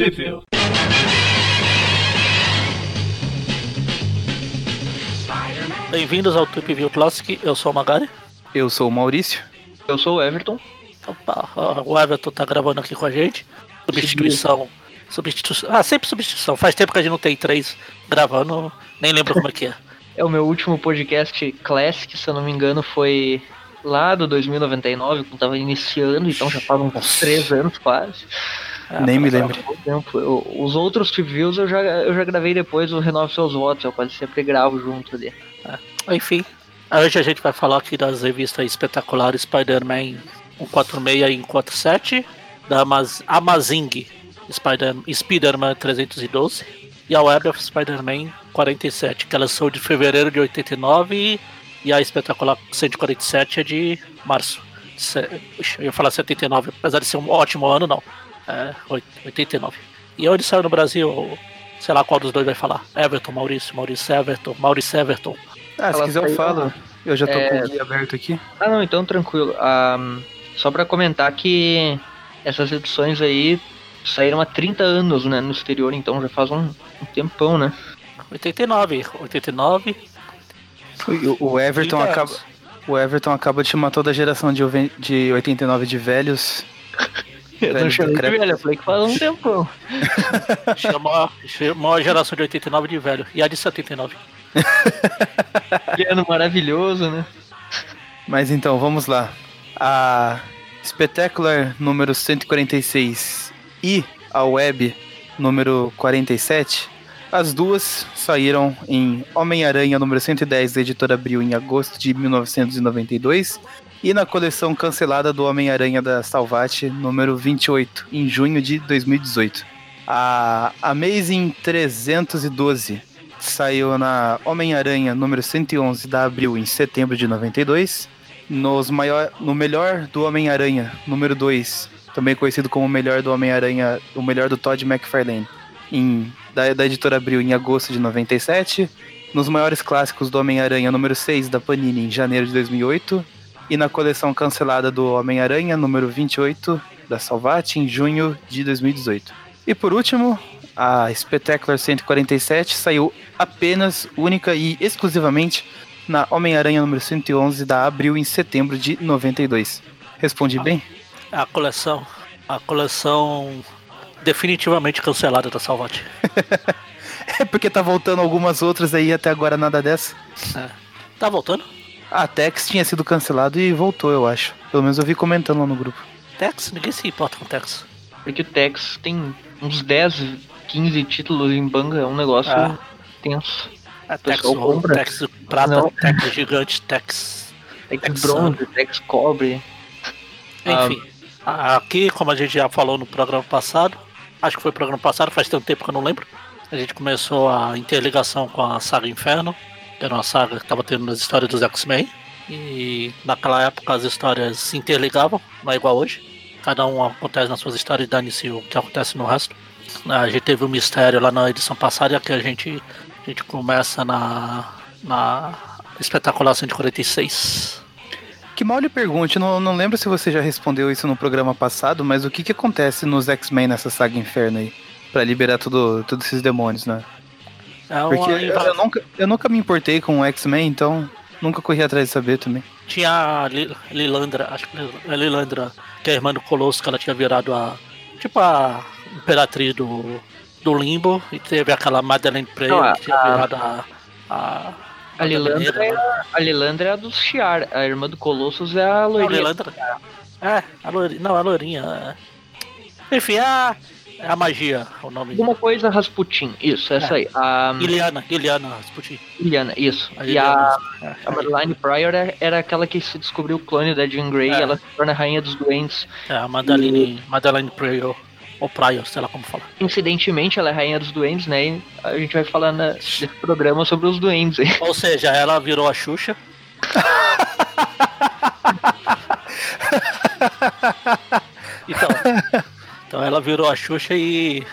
Trivia. Bem-vindos ao Trip View Classic, eu sou o Magari. Eu sou o Maurício. Eu sou o Everton. Opa, o Everton tá gravando aqui com a gente. Substituição. Substituição. Ah, sempre substituição. Faz tempo que a gente não tem três gravando, nem lembro como é que é. É o meu último podcast Classic, se eu não me engano, foi lá do 2099, quando tava iniciando, então já faz uns três anos quase. Ah, Nem me tá- lembro. Eu- os outros reviews eu já, eu já gravei depois, o Renove Seus Votos, eu quase sempre gravo junto ali. Enfim, hoje a gente vai falar aqui das revistas espetaculares Spider-Man 146 e 147, da Amaz Amazing Spider- Spider-Man 312 e a Web of Spider-Man 47, que elas são de fevereiro de 89 e a espetacular 147 é de março. Eu ia falar 79, apesar de ser um ótimo ano, não. É, oit- 89. E onde saiu no Brasil, sei lá qual dos dois vai falar. Everton, Maurício, Maurício Everton, Maurício Everton. Ah, se Ela quiser eu falo. Eu já tô É. com o guia aberto aqui. Ah não, então tranquilo. Ah, só pra comentar que essas edições aí saíram há 30 anos né, no exterior, então já faz um, um tempão, né? 89, 89. O, o Everton 30 acaba. O Everton acaba de chamar toda a geração de, de 89 de velhos. Eu não chamei de velho, eu falei que faz um tempão. Chamou, chamou a geração de 89 de velho. E a de 79. Que ano maravilhoso, né? Mas então, vamos lá. A Spectacular número 146 e a Web número 47, as duas saíram em Homem-Aranha número 110 da editora Abril em agosto de 1992 e na coleção cancelada do Homem-Aranha da Salvati número 28 em junho de 2018. A Amazing 312 saiu na Homem-Aranha número 111 da Abril em setembro de 92. Nos maior, no melhor do Homem-Aranha, número 2, também conhecido como o melhor do Homem-Aranha, o melhor do Todd McFarlane, em, da, da editora Abril em agosto de 97. Nos maiores clássicos do Homem-Aranha, número 6 da Panini em janeiro de 2008. E na coleção cancelada do Homem-Aranha, número 28 da Salvati, em junho de 2018. E por último, a Spectacular 147 saiu apenas, única e exclusivamente na Homem-Aranha número 111 da Abril em setembro de 92. Respondi bem? A coleção. A coleção definitivamente cancelada da Salvati. É porque tá voltando algumas outras aí até agora nada dessa. Tá voltando? A Tex tinha sido cancelado e voltou, eu acho. Pelo menos eu vi comentando lá no grupo. Tex? Ninguém se importa com Tex. Porque o Tex tem uns 10, 15 títulos em banca, é um negócio Ah. tenso. É Tex ouro, compra? Tex prata, Não. Tex gigante, Tex. Tex Tex bronze, Tex cobre. Ah. Enfim. a- Aqui, como a gente já falou no programa passado, acho que foi programa passado, faz tanto tempo que eu não lembro. A gente começou a interligação com a saga Inferno, era uma saga que estava tendo nas histórias dos X-Men. E naquela época as histórias se interligavam, não é igual hoje. Cada um acontece nas suas histórias e dane-se o que acontece no resto. A gente teve um mistério lá na edição passada, que a gente, a gente começa na, na Espetacular 146. Que mal lhe pergunte, não, não lembro se você já respondeu isso no programa passado, mas o que que acontece nos X-Men nessa saga Inferno aí? Pra liberar tudo, todos esses demônios, né? É uma Porque eu, eu nunca, eu nunca me importei com o X-Men, então nunca corri atrás de saber também. Tinha a Li- Lilandra, acho que é Lilandra, que é a irmã do Colosso, que ela tinha virado a. Tipo a imperatriz do, do limbo. E teve aquela Madeleine Prey, a- que tinha a- virado a. A, A Lilandra, é a, a Lilandra é a dos Shiar, a irmã do Colossus é a Não, loirinha. Lilandra. É, a loirinha. Não, a loirinha. é. Enfim, é a, é a magia, o nome. Alguma coisa Rasputin, isso, essa É. aí. A Iliana, Iliana Rasputin. Liliana, isso. A E a, Iliana. a Madeline Pryor é- era aquela que se descobriu o clone da Jean Grey É. e ela se torna a rainha dos doentes. É, a Madeline, Madeline Pryor. Ou Pryor, sei lá como fala. Incidentemente, ela é rainha dos doentes, né? E a gente vai falar na- nesse programa sobre os doentes aí. Ou seja, ela virou a Xuxa. então, então ela virou a Xuxa e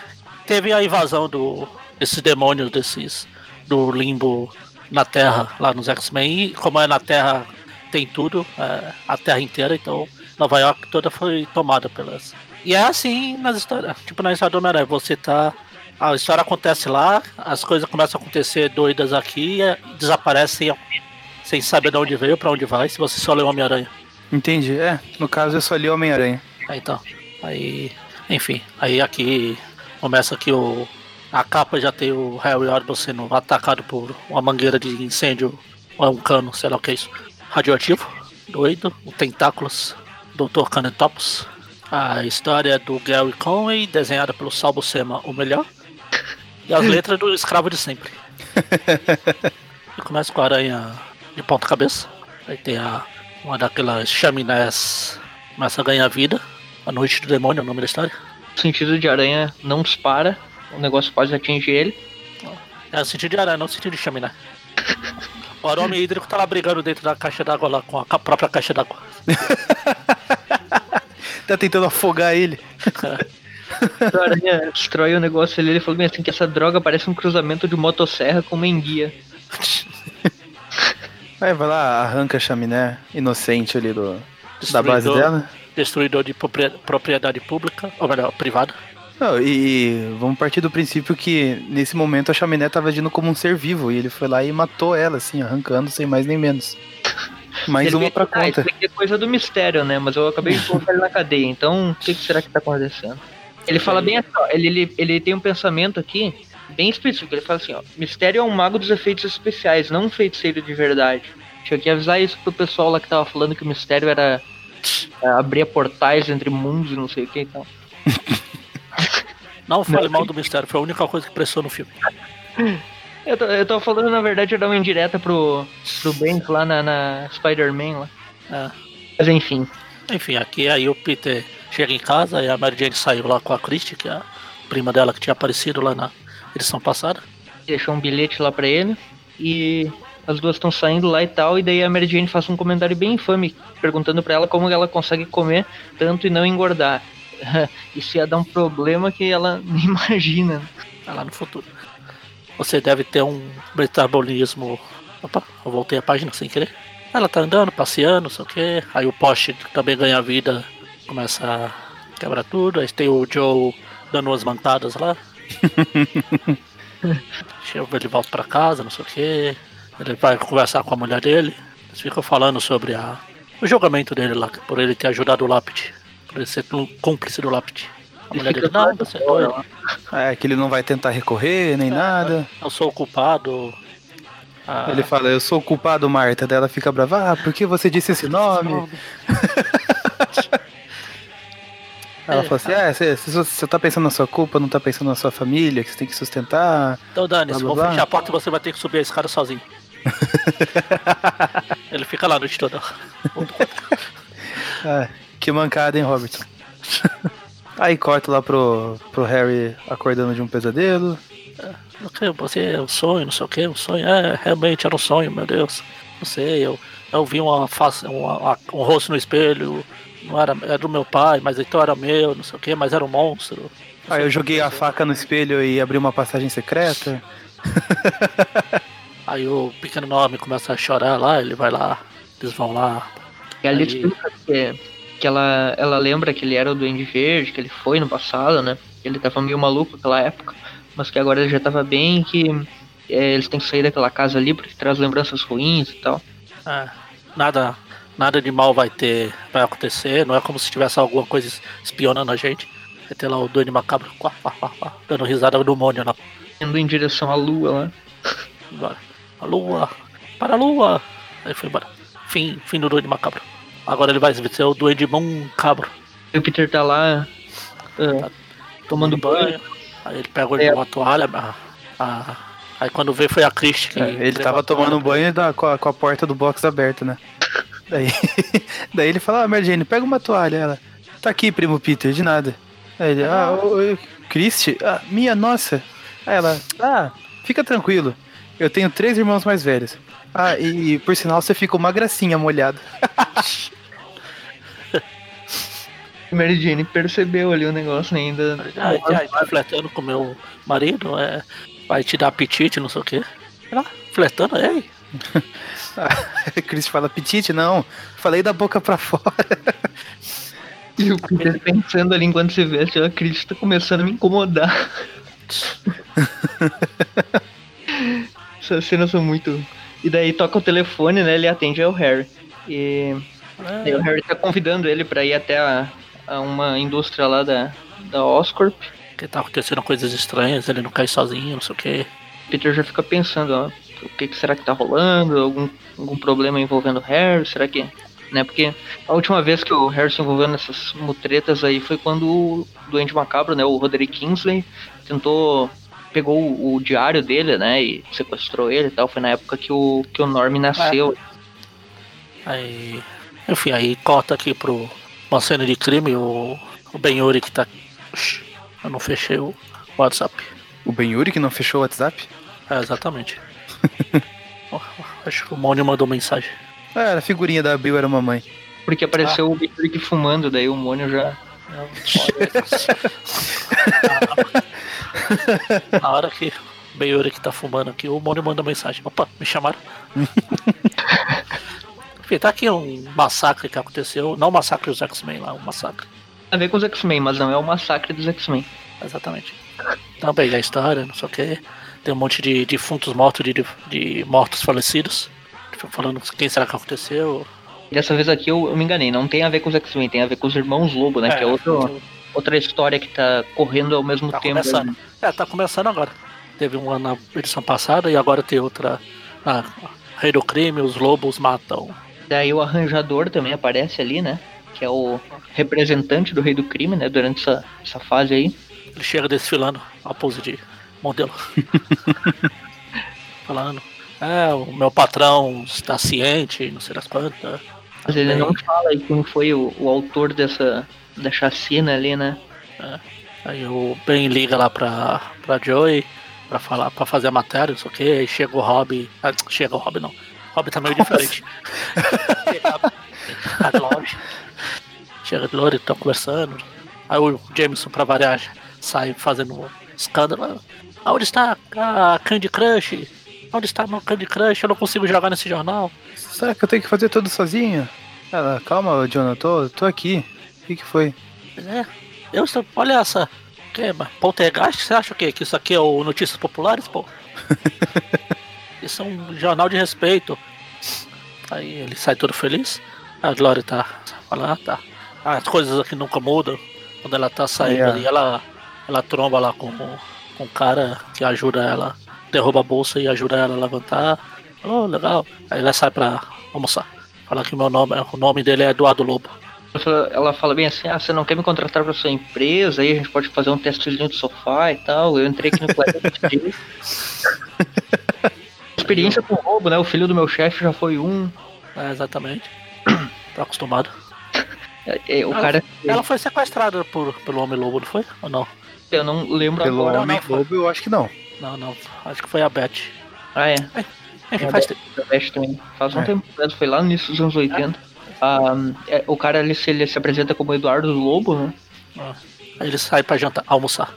teve a invasão do desses demônios desses do limbo na Terra lá nos X-Men e como é na Terra tem tudo, é, a Terra inteira, então Nova York toda foi tomada pelas E é assim nas histórias. Tipo na história do Homem-Aranha, você tá. A história acontece lá, as coisas começam a acontecer doidas aqui e desaparecem sem saber de onde veio, pra onde vai, se você só lê Homem-Aranha. Entendi. É, no caso eu só li Homem-Aranha. Aí, então. Aí. Enfim, aí aqui começa aqui o. A capa já tem o Harry Osborn sendo atacado por uma mangueira de incêndio, ou é um cano, sei lá o que é isso. Radioativo, doido, o Tentáculos, Dr. Canetopus. A história é do Gary Conway, desenhada pelo Salvo Sema, o melhor. E as letras do escravo de sempre. e começa com a aranha de ponta cabeça. Aí tem a, uma daquelas chaminés começa a ganhar vida. A Noite do Demônio é o nome da história. O sentido de aranha não dispara, o negócio pode atingir ele. É o sentido de aranha, não o sentido de chaminé. O arame hídrico tá lá brigando dentro da caixa d'água lá com a própria caixa d'água. Tá tentando afogar ele. A aranha destrói o negócio ali, ele falou bem assim que essa droga parece um cruzamento de motosserra com uma enguia. Aí vai lá, arranca a chaminé inocente ali do, da base dela. Destruidor de propriedade pública, ou melhor, privada. Não, e vamos partir do princípio que nesse momento a chaminé tava agindo como um ser vivo e ele foi lá e matou ela, assim, arrancando sem mais nem menos. Mais Ele uma pra Ah, conta. isso aqui é coisa do mistério, né? Mas eu acabei de colocar ele na cadeia, então o que, que será que tá acontecendo? Ele fala bem assim, ó, ele, ele, ele tem um pensamento aqui bem específico. Ele fala assim, ó, mistério é um mago dos efeitos especiais, não um feiticeiro de verdade. Eu aqui avisar isso pro pessoal lá que tava falando que o mistério era é, abrir portais entre mundos e não sei o que e tal. Não fale Não. mal do mistério, foi a única coisa que prestou no filme. Eu tô, eu tô falando, na verdade, eu dar uma indireta pro, pro Banks lá na, na Spider-Man lá. É. Mas enfim. Enfim, aqui aí o Peter chega em casa e a Mary Jane saiu lá com a Christie, que é a prima dela que tinha aparecido lá na edição passada. deixou um bilhete lá pra ele e as duas estão saindo lá e tal, e daí a Mary Jane faz um comentário bem infame, perguntando pra ela como ela consegue comer tanto e não engordar. Isso ia dar um problema que ela nem imagina. Tá lá no futuro. Você deve ter um metabolismo. Opa, eu voltei a página sem querer. Ela tá andando, passeando, não sei o que. Aí o poste também ganha vida, começa a quebrar tudo. Aí tem o Joe dando umas mancadas lá. Chega, ele volta pra casa, não sei o que. Ele vai conversar com a mulher dele. Eles ficam falando sobre a, o julgamento dele lá, por ele ter ajudado o Lápide. Por ele ser cúmplice do Lápide. A Ele mulher dele, não, você é doido. É, que ele não vai tentar recorrer nem nada. Eu sou o culpado. Ah, Ele fala, eu sou o culpado, Marta. Daí ela fica brava, ah, por que você disse esse nome? Ela fala assim, ah, você, você você tá pensando na sua culpa, não tá pensando na sua família, que você tem que sustentar. Então, Dani, se Blá, vou blá, blá. fechar a porta, você vai ter que subir a escada sozinho. Ele fica lá a noite toda. Ah, que mancada, hein, Robertson? Aí corta lá pro, pro Harry acordando de um pesadelo. Ok, Você é um sonho, não sei o que, um sonho. É, realmente era um sonho, meu Deus. Não sei, eu, eu vi uma face, uma- uma- um rosto no espelho. Não era, era do meu pai, mas então era meu, não sei o que, mas era um monstro. Aí eu joguei a faca no espelho e abri uma passagem secreta. Aí o pequeno nome começa a chorar lá, ele vai lá, eles vão lá. E ali Aí- que, que ela, ela lembra que ele era o Duende Verde, que ele foi no passado, né? Ele tava meio maluco naquela época, mas que agora ele já tava bem, que é, eles têm que sair daquela casa ali porque traz lembranças ruins e tal. É, nada, nada de mal vai ter, vai acontecer. Não é como se tivesse alguma coisa espionando a gente. Vai ter lá o Duende Macabro quá, quá, quá, dando risada do demônio lá. Indo em direção à lua lá. Embora. A lua, para a lua. Aí foi embora. Fim, fim do Duende Macabro. Agora ele vai ser o Duende Macabro. E o Peter tá lá ah, tomando banho. Aí ele pega É. uma toalha. a- a- aí quando vê foi a Christie que. É, ele tava tomando banho da- com, a, com a porta do box aberta, né? Daí, daí ele fala, ah, Mary Jane, pega uma toalha. Ela, tá aqui, primo Peter, de nada. Aí ele, ah, ô, ô, Christy, ah, minha nossa. Aí ela, ah, fica tranquilo. Eu tenho três irmãos mais velhos. Ah, e por sinal você fica uma gracinha molhada. Mary Jane percebeu ali o negócio né, ainda. Ah, já tá flertando com meu marido, é, vai te dar apetite, não sei o quê. Lá, flertando, ei. Ah, Christy fala, petite, não. Falei da boca pra fora. E o Peter pensando ali enquanto se veste, a Cris tá começando a me incomodar. Essas cenas são muito. E daí toca o telefone, né? Ele atende é o Harry. E daí o Harry tá convidando ele pra ir até a, a uma indústria lá da, da Oscorp. Que tá acontecendo coisas estranhas, ele não cai sozinho, não sei o que. Peter já fica pensando, ó, o que, que será que tá rolando? Algum, algum problema envolvendo o Harry? Será que. Né, porque a última vez que o Harry se envolveu nessas mutretas aí foi quando o Duende Macabro, né, o Roderick Kingsley, tentou. Pegou o, o diário dele, né, e sequestrou ele e tal. Foi na época que o, que o Norm nasceu. Aí. Enfim, aí corta aqui pro uma cena de crime, o, o Ben Yuri que tá. Eu não fechei o WhatsApp. O Ben Yuri que não fechou o WhatsApp? É, exatamente. Acho que o Mônio mandou mensagem. Ah, era a figurinha da Bill era mamãe. Porque apareceu o Big fumando, daí o Mônio já. Na hora que o Yuri que tá fumando aqui, o Mônio manda mensagem. Opa, me chamaram. Enfim, tá aqui um massacre que aconteceu. Não o massacre dos X-Men lá, um massacre. a ver com os X-Men, mas não é o massacre dos X-Men. Exatamente. Também a história, não sei o que. Tem um monte de defuntos mortos, de, de mortos falecidos. Fica Falando quem será que aconteceu. Dessa vez aqui eu, eu me enganei, não tem a ver com os X-Men, tem a ver com os Irmãos Lobo, né? que é outro, outra história que tá correndo ao mesmo Tá tempo. começando. É, tá começando agora. Teve uma na edição passada e agora tem outra na Rei do Crime, os lobos matam. Daí o arranjador também aparece ali, né? Que é o representante do Rei do Crime, né? Durante essa, essa fase aí. Ele chega desfilando a pose de modelo. Falando. É, o meu patrão está ciente, não sei das quantas. Mas ele não fala aí quem foi o, o autor dessa da chacina ali, né? Aí o Ben liga lá pra, pra Joey pra falar, pra fazer a matéria, não sei o que. Aí chega o Rob. Ah, chega o Rob não. Rob tá meio diferente. chega a Glory. Chega a Glory, estão conversando. Aí o Jameson, pra variar, sai fazendo escândalo. Aonde está a Candy Crush? Onde está meu Candy Crush? Eu não consigo jogar nesse jornal. Será que eu tenho que fazer tudo sozinho? Ela, calma, John, eu tô, tô aqui. O que, que foi? É, eu. Olha essa. Que, poltergeist? Você acha o quê? Que isso aqui é o Notícias Populares, pô? isso é um jornal de respeito. Aí ele sai todo feliz. A Glória tá ah, tá. As coisas aqui nunca mudam. Quando ela tá saindo É. ali, ela, ela tromba lá com, com um cara que ajuda ela, derruba a bolsa e ajuda ela a levantar. Oh, legal. Aí ela sai pra almoçar. Fala que meu nome, o nome dele é Eduardo Lobo. Ela fala- bem assim, ah, você não quer me contratar pra sua empresa, aí a gente pode fazer um testezinho do sofá e tal. Eu entrei aqui no Planet Day. Experiência com roubo, né? O filho do meu chefe já foi um. É, exatamente. Tá acostumado. É, é, o Ela- cara. Ela foi sequestrada por, pelo Homem-Lobo, não foi? Ou não? Eu não lembro Pelo agora. Homem não, foi- Lobo, eu acho que não. Não, não. Acho que foi a Beth. Ah, é. Enfim, É, faz tempo. Faz um É. tempo mesmo, foi lá no início dos anos 80. É, o cara ele se, ele se apresenta como Eduardo Lobo, né? Ah. Ele sai pra jantar, almoçar.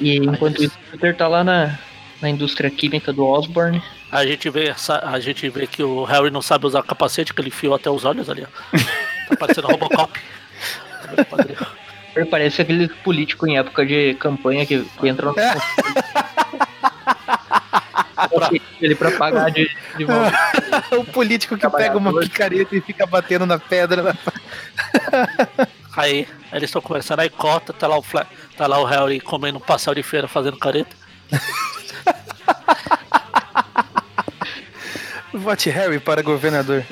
E enquanto isso. isso, o Peter tá lá na, na indústria química do Osborne. A gente vê, a gente vê que o Harry não sabe usar capacete, que ele enfiou até os olhos ali, ó. Tá parecendo Robocop. Ele parece aquele político em época de campanha que, que entra no. ele pra pagar de, de volta. o político que pega uma picareta e fica batendo na pedra. Aí eles estão conversando, aí corta, tá lá o, Fla- tá lá o Harry comendo um pastel de feira fazendo careta. Vote Harry para governador.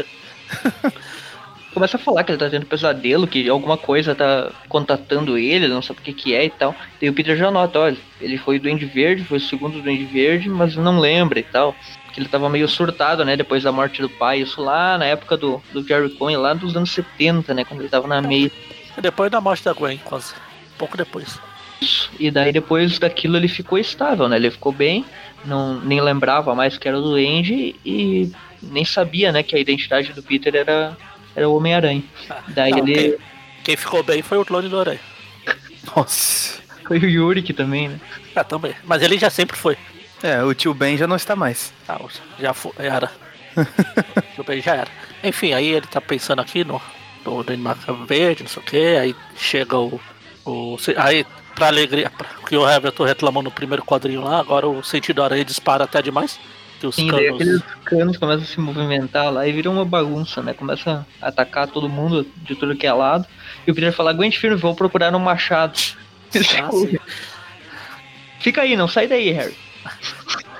Começa a falar que ele tá tendo pesadelo, que alguma coisa tá contatando ele, não sabe o que que é e tal. Daí o Peter já nota, olha, ele foi o Duende Verde, foi o segundo Duende Verde, mas não lembra e tal. Que ele tava meio surtado, né, depois da morte do pai. Isso lá na época do, do Jerry Cohen, lá dos anos 70, né, quando ele tava na meia. E depois da morte da Gwen, quase. Pouco depois. E daí depois daquilo ele ficou estável, né? Ele ficou bem, não nem lembrava mais que era o Duende e nem sabia, né, que a identidade do Peter era, era o Homem-Aranha. Daí Não, ele quem, quem ficou bem foi o clone do Aranha. Nossa. foi o Yurik também, né? É, também. Mas ele já sempre foi. É, o tio Ben já não está mais. Ah, já foi, era. o tio Ben já era. Enfim, aí ele tá pensando aqui no, do Duende Macabro Verde, não sei o que, aí chega o. o aí, pra alegria, pra, que o Everton reclamou no primeiro quadrinho lá, agora o sentido aranha dispara até demais. Que os Sim, daí aqueles canos começam a se movimentar lá e viram uma bagunça, né? Começa a atacar todo mundo de tudo que é lado. E o Peter fala, aguente firme, vou procurar um machado. Ah. Fica aí, não sai daí, Harry.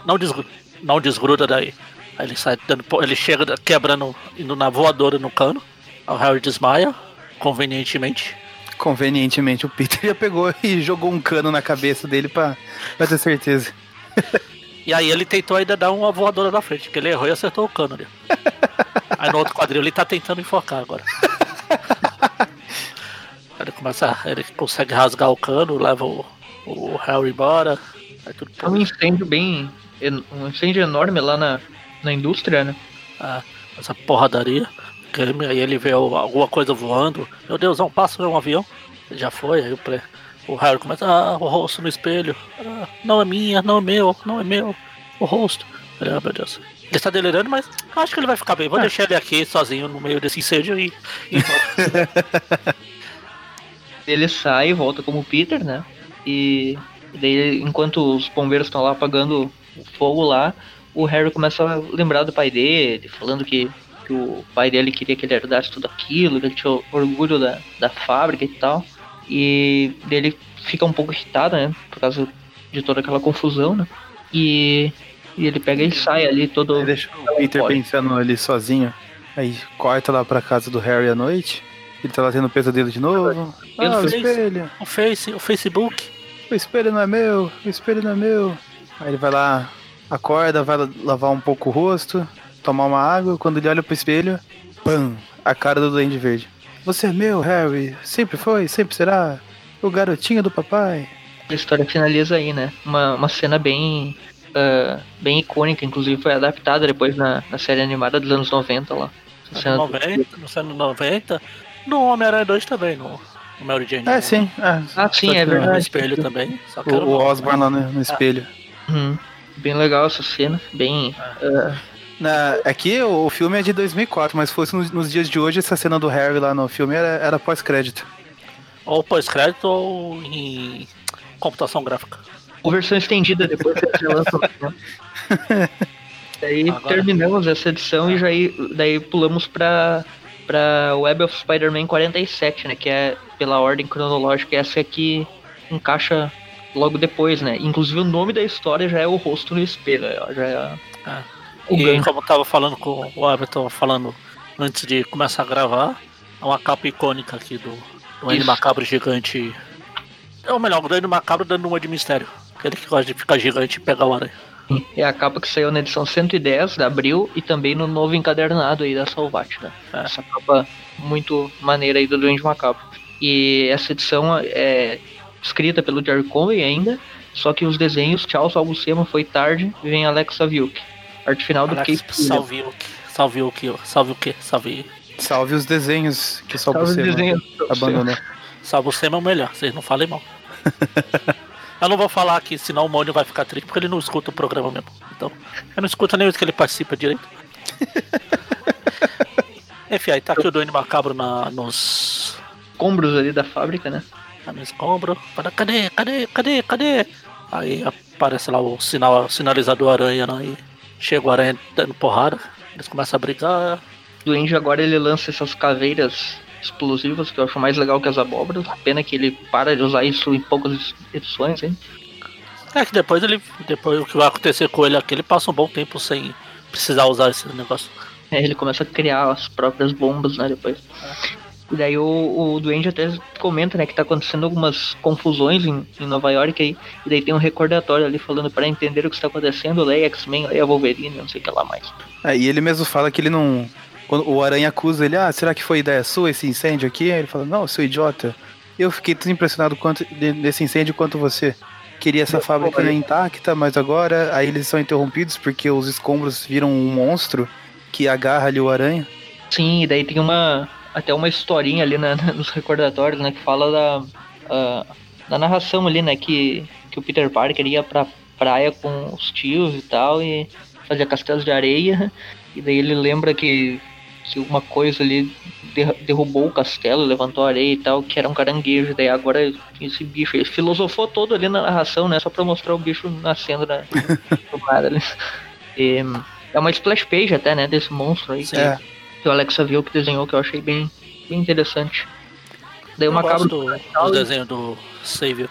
não, desgruda, não desgruda daí. Aí ele sai dando, ele chega quebrando, indo na voadora no cano. O Harry desmaia, convenientemente. Convenientemente, o Peter já pegou e jogou um cano na cabeça dele pra, pra ter certeza. E aí ele tentou ainda dar uma voadora na frente, que ele errou e acertou o cano ali. Aí no outro quadril ele tá tentando enfocar agora. Ele começa. Ele consegue rasgar o cano, leva o, o Harry embora. Aí tudo É um incêndio bem. Um incêndio enorme lá na, na indústria, né? Ah, essa porradaria. Aí ele vê alguma coisa voando. Meu Deus, não passa um avião. Já foi, aí o, pre... o Harry começa, ah, o rosto no espelho. Ah, não é minha, não é meu, não é meu. O rosto. Ele, ah, meu Deus. Ele está delirando, mas acho que ele vai ficar bem. Vou É. deixar ele aqui sozinho no meio desse incêndio e. e... Ele sai e volta como Peter, né? E daí, enquanto os bombeiros estão lá apagando o fogo lá, o Harry começa a lembrar do pai dele, falando que, que o pai dele queria que ele herdasse tudo aquilo, que ele tinha orgulho da, da fábrica e tal. E ele fica um pouco irritado, né? Por causa de toda aquela confusão, né? E, e ele pega e sai ali todo. Aí deixa o Peter Pode. pensando ali sozinho. Aí corta lá pra casa do Harry à noite. Ele tá lá tendo pesadelo de novo. Ele Ah, o espelho. O Face, o Facebook. O espelho não é meu. O espelho não é meu. Aí ele vai lá, acorda, vai lavar um pouco o rosto, tomar uma água. Quando ele olha pro espelho, pam! A cara do Duende Verde. Você é meu, Harry. Sempre foi, sempre será. O garotinho do papai. A história finaliza aí, né? Uma, uma cena bem. ah, bem icônica, inclusive foi adaptada depois na, na série animada dos anos 90 lá. Cena- 90, no ano 90. No Homem-Aranha 2 também, no, no Mary Jane. É, sim. é. Ah, sim, é que No verdade. espelho também. O, o Osborn lá no, no espelho. Uhum. Bem legal essa cena, bem. ah, Na, aqui o, o filme é de 2004, mas se fosse nos, nos dias de hoje, essa cena do Harry lá no filme era, era pós-crédito. Ou pós-crédito ou em computação gráfica. ou versão estendida depois que você lança. né? Daí Agora- terminamos essa edição e já aí, daí pulamos pra, pra Web of Spider-Man 47, né? Que é pela ordem cronológica, essa aqui encaixa logo depois, né? Inclusive o nome da história já é o rosto no espelho, ó, já é É. o E como eu tava falando com o Everton falando antes de começar a gravar, é uma capa icônica aqui do, do N. Macabro gigante. É o melhor, o Duende Macabro dando uma de mistério. Aquele que gosta de ficar gigante e pegar o aranha. É a capa que saiu na edição 110 de abril e também no novo encadernado aí da Salvat, né? É. Essa capa muito maneira aí do Duende Macabro. E essa edição é escrita pelo Jerry Conway ainda, só que os desenhos, tchau, salvo Sema, foi tarde, vem Alex Saviuk. Arte final do Alex, Kate Miller. salve o que? Salve o que? Salve o que? Salve. Salve os desenhos que só você abandonou. Salve o Sema é o melhor, vocês não falem mal. eu não vou falar aqui, senão o Mônio vai ficar triste, porque ele não escuta o programa mesmo. Então, eu não escuto nem os que ele participa direito. Enfim, aí tá aqui o Duende Macabro na, nos. Escombros ali da fábrica, né? Tá no escombro. Fala, cadê? Cadê? Cadê? Cadê? Aí aparece lá o sinal, o sinalizador aranha lá e chega o aranha dando porrada. Eles começam a brigar. O Duende agora ele lança essas caveiras explosivas que eu acho mais legal que as abóboras. Pena que ele para de usar isso em poucas edições, hein? É que depois ele. Depois o que vai acontecer com ele aqui, ele passa um bom tempo sem precisar usar esse negócio. É, ele começa a criar as próprias bombas, né, depois. E daí o, o Duende até comenta, né, que tá acontecendo algumas confusões em, em Nova York aí. E daí tem um recordatório ali falando para entender o que está acontecendo, leia X-Men, leia Wolverine, não sei o que lá mais. É, e ele mesmo fala que ele não. Quando o Aranha acusa ele, ah, será que foi ideia sua esse incêndio aqui? Aí ele fala, não, seu idiota. Eu fiquei tão impressionado quanto desse incêndio quanto você. Queria essa fábrica intacta, mas agora aí eles são interrompidos porque os escombros viram um monstro que agarra ali o aranha. Sim, e daí tem uma até uma historinha ali na- na- nos recordatórios, né, que fala da, ah, da narração ali, né, que, que o Peter Parker ia pra praia com os tios e tal, e fazia castelos de areia, e daí ele lembra que, se uma coisa ali derrubou o castelo, levantou a areia e tal, que era um caranguejo. Daí agora esse bicho, ele filosofou todo ali na narração, né? Só pra mostrar o bicho nascendo na, no mar ali. E, é uma splash page até, né? Desse monstro aí que, é. Que o Alexa viu que desenhou, que eu achei bem, bem interessante. Daí uma cabra do, do desenho do Savior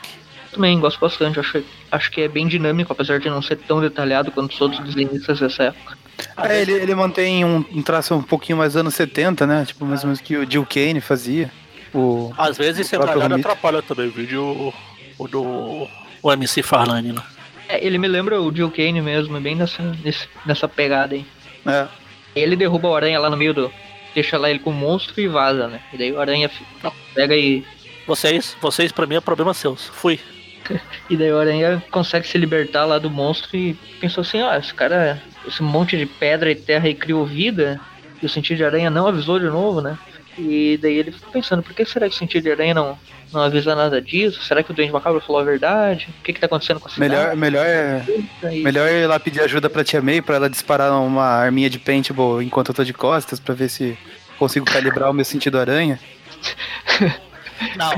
Também gosto bastante, acho, acho que é bem dinâmico, apesar de não ser tão detalhado quanto os outros desenhistas dessa época. É, ele, ele mantém um, um, traço um pouquinho mais anos 70, né? Tipo, mais ou menos que o Jill Kane fazia. O, Às vezes esse embrulhado atrapalha também o vídeo o, do o MC Farlane lá. É, ele me lembra o Jill Kane mesmo, bem nessa, nessa pegada aí. É. Ele derruba o aranha lá no meio do. Deixa lá ele com o monstro e vaza, né? E daí o aranha pega e. Vocês, vocês pra mim é problema seus. Fui. e daí o aranha consegue se libertar lá do monstro e pensou assim, ó, ah, esse cara esse monte de pedra e terra e criou vida, e o sentido de aranha não avisou de novo, né? E daí ele ficou pensando, por que será que o sentido de aranha não, não avisa nada disso? Será que o Duende Macabro falou a verdade? O que que tá acontecendo com a cidade? Melhor, melhor, é, melhor ir lá pedir ajuda pra Tia May pra ela disparar uma arminha de paintball enquanto eu tô de costas pra ver se consigo calibrar o meu sentido aranha. Não,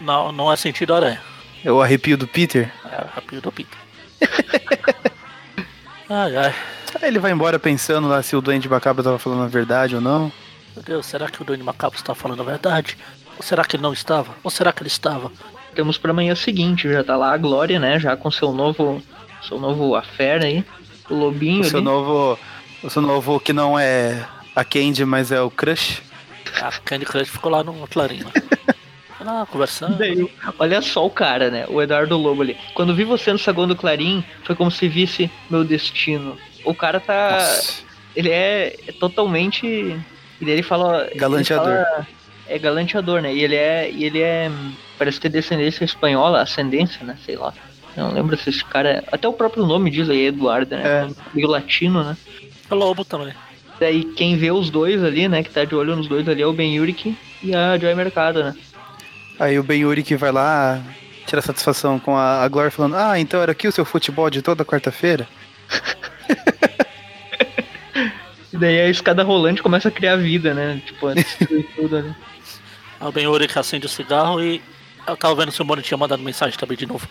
não, não é sentido aranha. É o arrepio do Peter? É o arrepio do Peter. ai, ai. Ele vai embora pensando lá se o Duende Macabro estava falando a verdade ou não. Meu Deus, será que o Duende Macabro está falando a verdade? Ou será que ele não estava? Ou será que ele estava? Temos para amanhã seguinte, já tá lá a Glória, né? Já com seu novo. Seu novo affair aí. O Lobinho. O seu ali. novo. O seu novo que não é a Candy, mas é o Crush. A Candy Crush ficou lá no Clarinho. lá conversando. Daí, olha só o cara, né? O Eduardo Lobo ali. Quando vi você no saguão do Clarim, foi como se visse meu destino. O cara tá. Nossa. Ele é, é totalmente. E ele fala. Galanteador. Ele fala, é galanteador, né? E ele é. E ele é. Parece ter descendência espanhola, ascendência, né? Sei lá. Não lembro se esse cara. É... Até o próprio nome diz aí, Eduardo, né? É. Meio latino, né? É Lobo também. Daí quem vê os dois ali, né? Que tá de olho nos dois ali é o Ben Yurik e a Joy Mercado, né? Aí o Ben Yuri que vai lá tira satisfação com a, a Glória falando: Ah, então era aqui o seu futebol de toda quarta-feira? e daí a escada rolante começa a criar vida, né? Tipo, tudo? Aí o Ben que acende o cigarro e eu tava vendo se o Mano tinha mandado mensagem também de novo.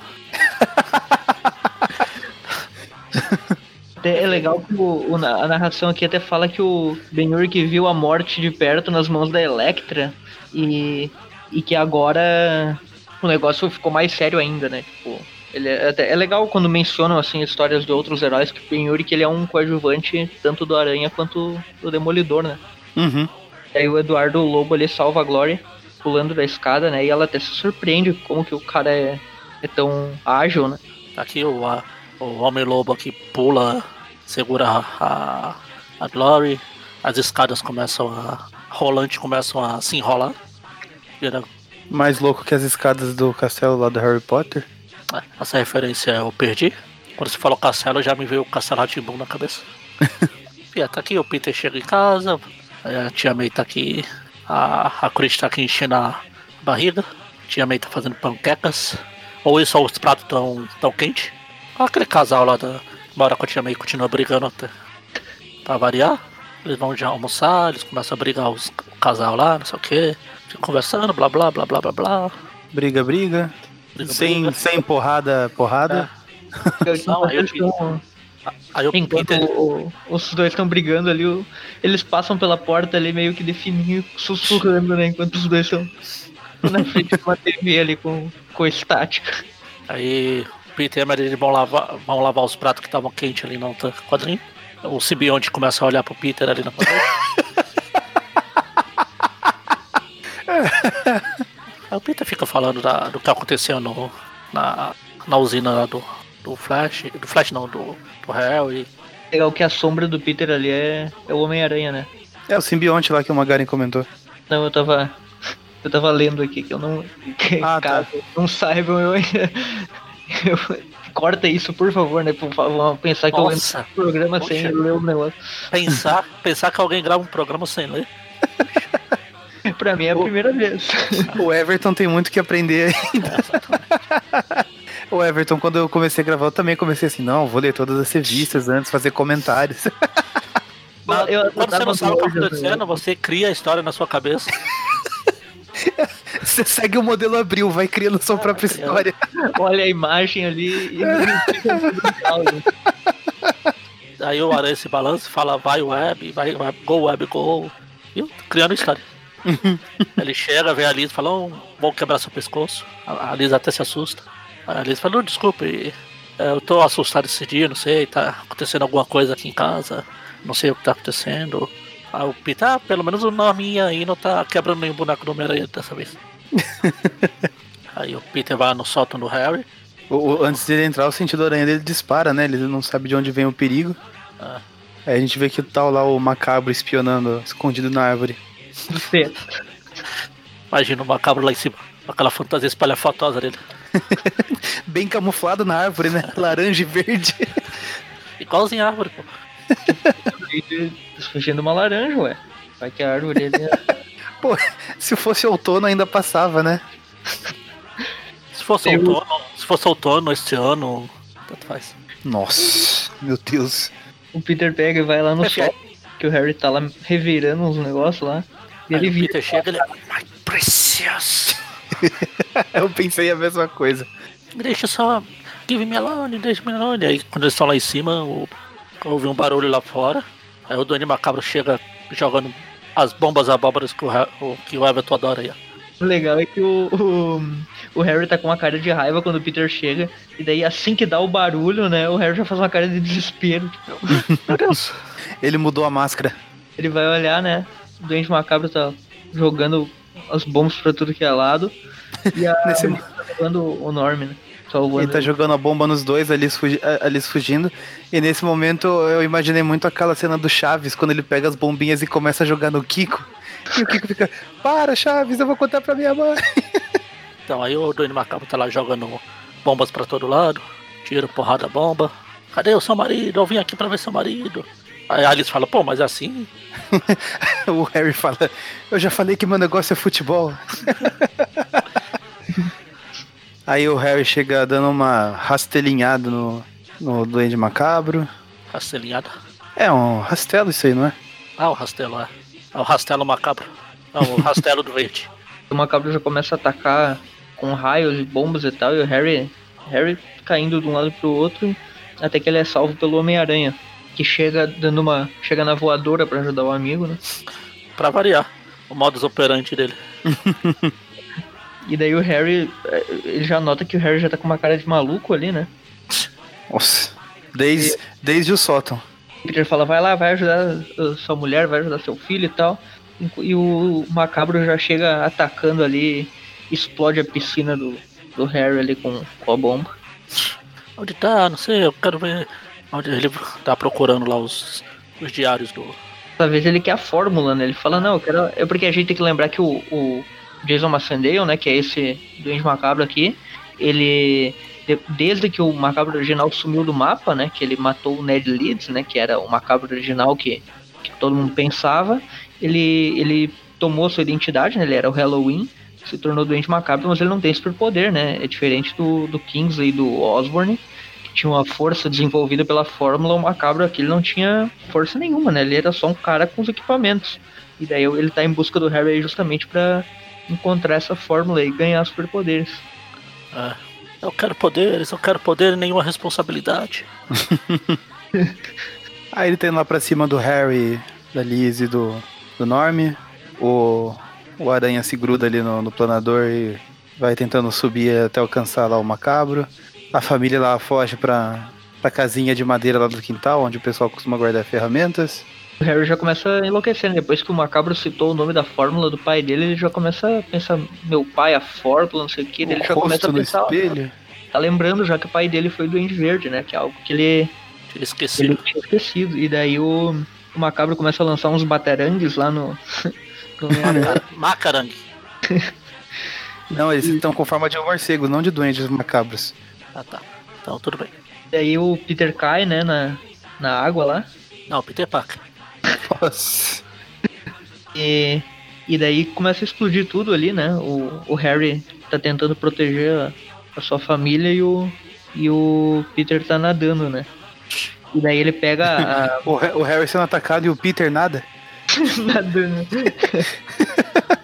É legal que o, o, a narração aqui até fala que o Ben que viu a morte de perto nas mãos da Electra e e que agora o negócio ficou mais sério ainda, né? Tipo, ele é, é legal quando mencionam assim histórias de outros heróis que tem Yuri que ele é um coadjuvante tanto do Aranha quanto do Demolidor, né? Uhum. E aí o Eduardo Lobo ele salva a Glória pulando da escada, né? E ela até se surpreende como que o cara é, é tão ágil, né? Aqui o, a, o Homem-Lobo aqui pula, segura a, a, a Glory, as escadas começam a. rolante começam a se enrolar. Mais louco que as escadas do castelo lá do Harry Potter. Essa referência eu perdi. Quando você falou castelo, já me veio o castelo Ratimbum na cabeça. Fia, tá aqui, o Peter chega em casa, a tia May tá aqui, a, a Chris tá aqui enchendo a barriga, a tia May tá fazendo panquecas, ou isso, ou os pratos tão, tão quentes. Aquele casal lá da. Bora com a tia May continua brigando até. Pra variar. Eles vão já almoçar, eles começam a brigar os, o casal lá, não sei o que conversando, blá blá blá blá blá blá. Briga, briga. Sem, sem porrada, porrada. É. Não, aí eu, aí eu Enquanto o, os dois estão brigando ali, eles passam pela porta ali meio que definindo, sussurrando, né? Enquanto os dois estão na frente de uma TV ali com, com estática. Aí o Peter e a Mary vão lavar, vão lavar os pratos que estavam quentes ali no quadrinho. O Sibionte começa a olhar pro Peter ali na quadrinho. Aí o Peter fica falando da, do que aconteceu no, na, na usina do, do Flash. Do Flash não, do, do Harry. Legal que a sombra do Peter ali é, é o Homem-Aranha, né? É o simbionte lá que o Magaren comentou. Não, eu tava. Eu tava lendo aqui que eu não. Que, ah, tá. caso tá. não saibam, eu ainda. Eu, corta isso, por favor, né? Por favor, pensar que Nossa, eu entro no programa Poxa. sem ler o negócio. Pensar, pensar que alguém grava um programa sem ler. pra mim é a primeira vez. O Everton tem muito que aprender ainda. o Everton, quando eu comecei a gravar, eu também comecei assim, não, vou ler todas as revistas antes, fazer comentários. Na- Eu- eu quando você não sabe o que tá doido, acontecendo, você cria a história na sua cabeça. Você segue o modelo Abril, vai criando sua própria criando. história. Olha a imagem ali e calmo. Aí o aranha se balança e fala, vai web, vai, vai go web, go. Viu? Criando história. Ele chega, vê a Liz e fala, oh, vou quebrar seu pescoço. A a Liz até se assusta. Aí a Liz fala, "Não, desculpe, é, eu tô assustado esse dia, não sei, tá acontecendo alguma coisa aqui em casa, não sei o que tá acontecendo. Aí o Peter, ah, pelo menos o nome aí não tá quebrando nenhum boneco do Homem-Aranha dessa vez. aí o Peter vai no sótão do Harry. O- o- antes dele entrar, o sentido aranha dele dispara, né? Ele não sabe de onde vem o perigo. Ah. Aí a gente vê que tal lá o macabro espionando, escondido na árvore. Você- Imagina o macabro lá em cima, com aquela fantasia espalhafatosa dele. Bem camuflado na árvore, né? Laranja e verde. Igualzinho a árvore, pô. Fugindo uma laranja, ué. Vai que a árvore ali é Pô, se fosse outono ainda passava, né? Se fosse Eu- outono, se fosse outono este ano, tanto faz. Nossa, meu Deus. O Peter pega e vai lá no É, sol, que o Harry tá lá revirando uns negócios lá. Ele o vira. Peter chega e ele. My precious! Eu pensei a mesma coisa. Deixa só. Give me alone, deixa me alone. Aí quando eles estão lá em cima, o, ouve um barulho lá fora. Aí o Doni Macabro chega jogando as bombas abóboras que o, que o Everton adora aí. ó. O legal é que o, o, o Harry tá com uma cara de raiva quando o Peter chega. E daí assim que dá o barulho, né? O Harry já faz uma cara de desespero. Tipo, Meu Deus! Ele mudou a máscara. ele vai olhar, né? O Doente Macabro tá jogando as bombas pra tudo que é lado. E a Nesse- ele tá jogando o Norm, né? Salvando Ele tá jogando a bomba nos dois, ali fugi- Alice fugindo. E nesse momento eu imaginei muito aquela cena do Chaves, quando ele pega as bombinhas e começa a jogar no Kiko. E o Kiko fica, para Chaves, eu vou contar pra minha mãe. Então aí o Doni Macabro tá lá jogando bombas pra todo lado. Tira porrada bomba. Cadê o seu marido? Eu vim aqui pra ver seu marido. Aí a Alice fala, pô, mas é assim? O Harry fala, eu já falei que meu negócio é futebol. Aí o Harry chega dando uma rastelinhada no, no Duende Macabro. Rastelinhada. É um rastelo isso aí, não é? Ah, o rastelo, é. É o rastelo macabro. Não, o rastelo do verde. O Macabro já começa a atacar com raios e bombas e tal. E o Harry, Harry caindo de um lado pro outro. Até que ele é salvo pelo Homem-Aranha. Que chega dando uma. Chega na voadora pra ajudar o amigo, né? Pra variar. O modus operandi dele. E daí o Harry. eh, Ele já nota que o Harry já tá com uma cara de maluco ali, né? Nossa. Desde, desde o sótão. Peter fala, vai lá, vai ajudar uh, sua mulher, vai ajudar seu filho e tal. E o Macabro já chega atacando ali, explode a piscina do, do Harry ali com, com a bomba. Onde tá? Não sei, eu quero ver. Ele tá procurando lá os, os diários do. Dessa vez ele quer a fórmula, né? Ele fala, não, eu quero. É porque a gente tem que lembrar que o, o Jason Massandale, né, que é esse doente macabro aqui, ele. de- Desde que o macabro original sumiu do mapa, né? Que ele matou o Ned Leeds, né? Que era o macabro original que, que todo mundo pensava. Ele, ele tomou sua identidade, né? Ele era o Halloween, se tornou doente macabro, mas ele não tem superpoder, né? É diferente do, do Kingsley e do Osborne, tinha uma força desenvolvida pela fórmula, o macabro aqui ele não tinha força nenhuma, né? Ele era só um cara com os equipamentos. E daí ele tá em busca do Harry justamente pra encontrar essa fórmula e ganhar superpoderes. É, eu quero poderes, eu quero poder e nenhuma responsabilidade. Aí ele tá indo lá pra cima do Harry, da Liz e do, do Norm. O, o Aranha se gruda ali no, no planador e vai tentando subir até alcançar lá o macabro. A família lá foge pra, pra casinha de madeira lá do quintal, onde o pessoal costuma guardar ferramentas. O Harry já começa a enlouquecer, né? Depois que o macabro citou o nome da fórmula do pai dele, ele já começa a pensar, meu pai, a fórmula, não sei o que, ele já começa a no pensar, ó, espelho. tá lembrando já que o pai dele foi doente verde, né? Que é algo que ele, Tinha esquecido. ele tinha esquecido. E daí o, o macabro começa a lançar uns batarangues lá no. no Maca- Macarang. Não, eles estão com forma de morcegos, não de duendes macabros. Ah tá. Então tudo bem. daí o Peter cai, né, na, na água lá. Não, Peter Parker. Nossa. E, e daí começa a explodir tudo ali, né? O, o Harry tá tentando proteger a, a sua família e o, e o Peter tá nadando, né? E daí ele pega a. O, Ha- o Harry sendo atacado e o Peter nada. Nada, né?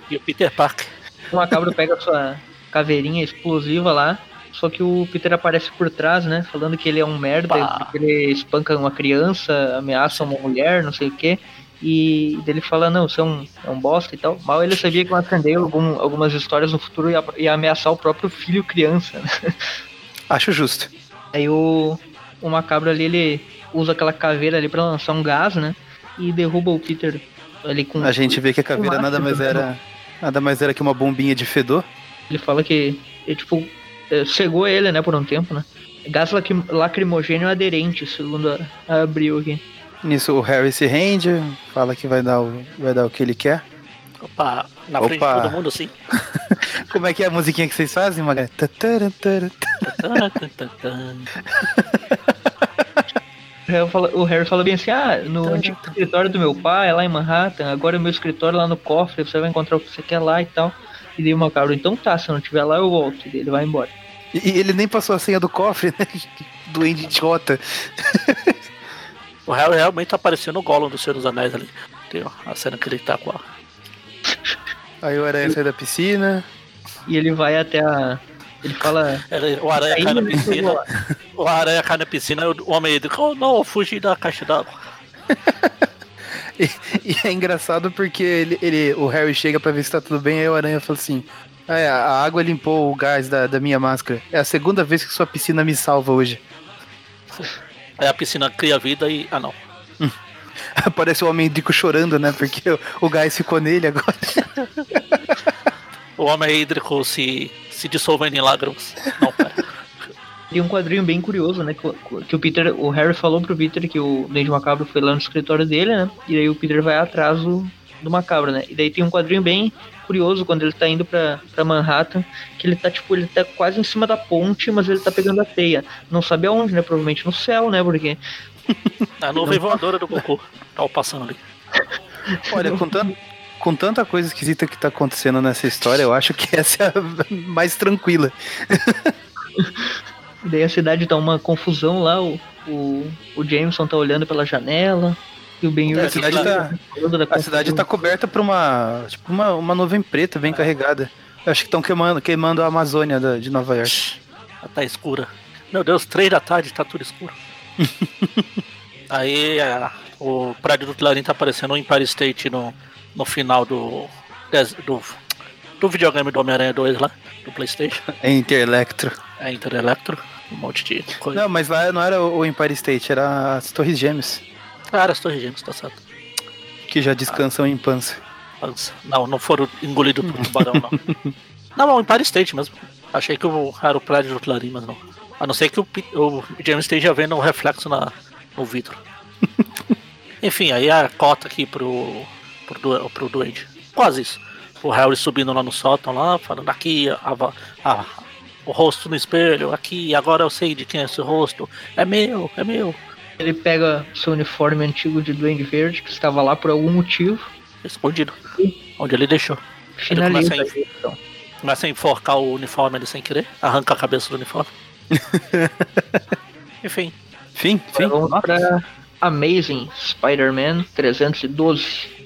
E o Peter Parker. O macabro pega a sua caveirinha explosiva lá. Só que o Peter aparece por trás, né? Falando que ele é um merda, Pá. porque ele espanca uma criança, ameaça uma mulher, não sei o quê. E ele fala, não, você é um, é um bosta e tal. Mal ele sabia que vai atender algum, algumas histórias no futuro e ia, ia ameaçar o próprio filho criança, né? Acho justo. Aí o, o macabro ali, ele usa aquela caveira ali pra lançar um gás, né? E derruba o Peter ali com. A gente vê que a caveira nada mais era. Nada mais era que uma bombinha de fedor. Ele fala que, ele, tipo, eh, cegou ele, né, por um tempo, né? Gás lacrim- lacrimogênio aderente, segundo a, a Abril aqui. Nisso o Harry se rende, fala que vai dar o, vai dar o que ele quer. Opa, na frente de Opa. todo mundo, assim. Como é que é a musiquinha que vocês fazem, O Harry fala, o bem assim, ah, no antigo escritório do meu pai, lá em Manhattan, agora é meu escritório lá no cofre, você vai encontrar o que você quer lá e tal. E daí o macabro, então tá, se eu não estiver lá eu volto. E ele vai embora. E ele nem passou a senha do cofre, né? Doente idiota. O Harry realmente tá parecendo o Gollum do Senhor dos Anéis ali. Tem a cena que ele tá com a. Aí o aranha sai da piscina. E ele vai até a. Ele fala. ele- o aranha cai na piscina. O aranha cai na piscina e o homem diz, oh não, eu fugi da caixa d'água. E, e é engraçado porque ele, ele, o Harry chega pra ver se tá tudo bem, aí o aranha fala assim. "Ah, é, a água limpou o gás da, da minha máscara. É a segunda vez que sua piscina me salva hoje. Aí a piscina cria vida e. Ah não. Parece o homem hídrico chorando, né? Porque o, o gás ficou nele agora. O homem hídrico se, se dissolvendo em lágrimas. Não, pera. Tem um quadrinho bem curioso, né? Que, o- que o Peter, o Harry falou pro Peter que o Duende Macabro foi lá no escritório dele, né? E daí o Peter vai atrás do, do Macabro, né? E daí tem um quadrinho bem curioso quando ele tá indo pra, pra Manhattan, que ele tá, tipo, ele tá quase em cima da ponte, mas ele tá pegando a teia. Não sabe aonde, né? Provavelmente no céu, né? Porque A nuvem voadora do Goku. Tá passando ali. Olha, com, com tanta coisa esquisita que tá acontecendo nessa história, eu acho que essa é a mais tranquila. Daí a cidade tá uma confusão lá, o, o, o Jameson tá olhando pela janela, e o Ben É, A cidade tá, a cidade tá coberta por uma, tipo, uma, uma nuvem preta bem carregada. Eu acho que estão queimando, queimando a Amazônia da- de Nova York. Já tá escura. Meu Deus, três da tarde, tá tudo escuro. Aí a- o prédio do Clarim tá aparecendo o Empire State no, no final do, do. do videogame do Homem-Aranha 2 lá, do Playstation. É Interelectro. É Inter Electro, um monte de coisa. Não, mas lá não era o Empire State, era as Torres Gêmeas, era as Torres Gêmeas, tá certo. que já descansam em pança. Não, não foram engolidos por tubarão, não. Não, não, Empire State mesmo. Achei que o- era o prédio do Clarim, mas não. A não ser que o, o James esteja vendo um reflexo na, no vidro. Enfim, aí a cota aqui pro, pro, pro Duende. Quase isso. O Harry subindo lá no sótão, lá, falando aqui a, a- o rosto no espelho, aqui, agora eu sei de quem é esse rosto. É meu, é meu. Ele pega seu uniforme antigo de Duende Verde, que estava lá por algum motivo, Escondido. Onde ele deixou. finaliza começa a. Começa a enforcar o uniforme ali sem querer. Arranca a cabeça do uniforme. Enfim. Fim, fim. Vamos pra Amazing Spider-Man 312.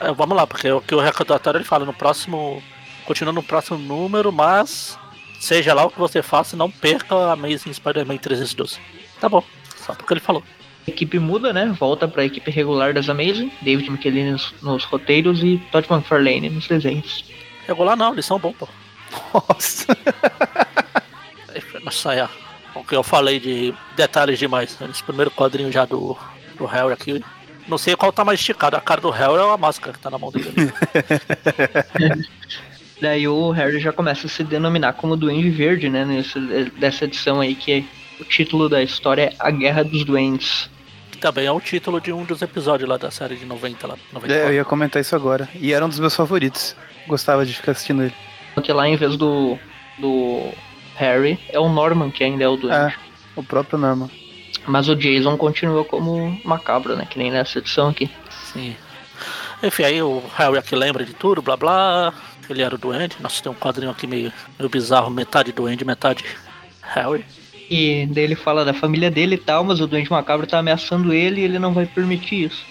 É, vamos lá, porque o que o recordatório ele fala no próximo. Continua no próximo número, mas seja lá o que você faça, não perca a Amazing Spider-Man 312. Tá bom, só porque ele falou. A equipe muda, né? Volta pra equipe regular das Amazing. David McKellen nos, nos roteiros e Todd McFarlane nos desenhos. Regular não, eles são bons, pô. Nossa. Nossa, é. O que eu falei de detalhes demais. né? Nesse primeiro quadrinho já do, do Harry aqui. Não sei qual tá mais esticado. A cara do Harry é a máscara que tá na mão dele. Daí o Harry já começa a se denominar como Duende Verde, né? Nesse, dessa edição aí, que o título da história é A Guerra dos Duendes. Que também é o título de um dos episódios lá da série de 90 lá. 94. É, eu ia comentar isso agora. E era um dos meus favoritos. Gostava de ficar assistindo ele. Porque lá, em vez do, do Harry, é o Norman que ainda é o Duende. É, o próprio Norman. Mas o Jason continua como macabro, né? Que nem nessa edição aqui. Sim. Enfim, aí o Harry aqui lembra de tudo, blá blá. Ele era o doente. Nossa, tem um quadrinho aqui meio, meio bizarro, metade doente, metade Harry. E daí ele fala da família dele e tal, mas o Duende Macabro tá ameaçando ele e ele não vai permitir isso.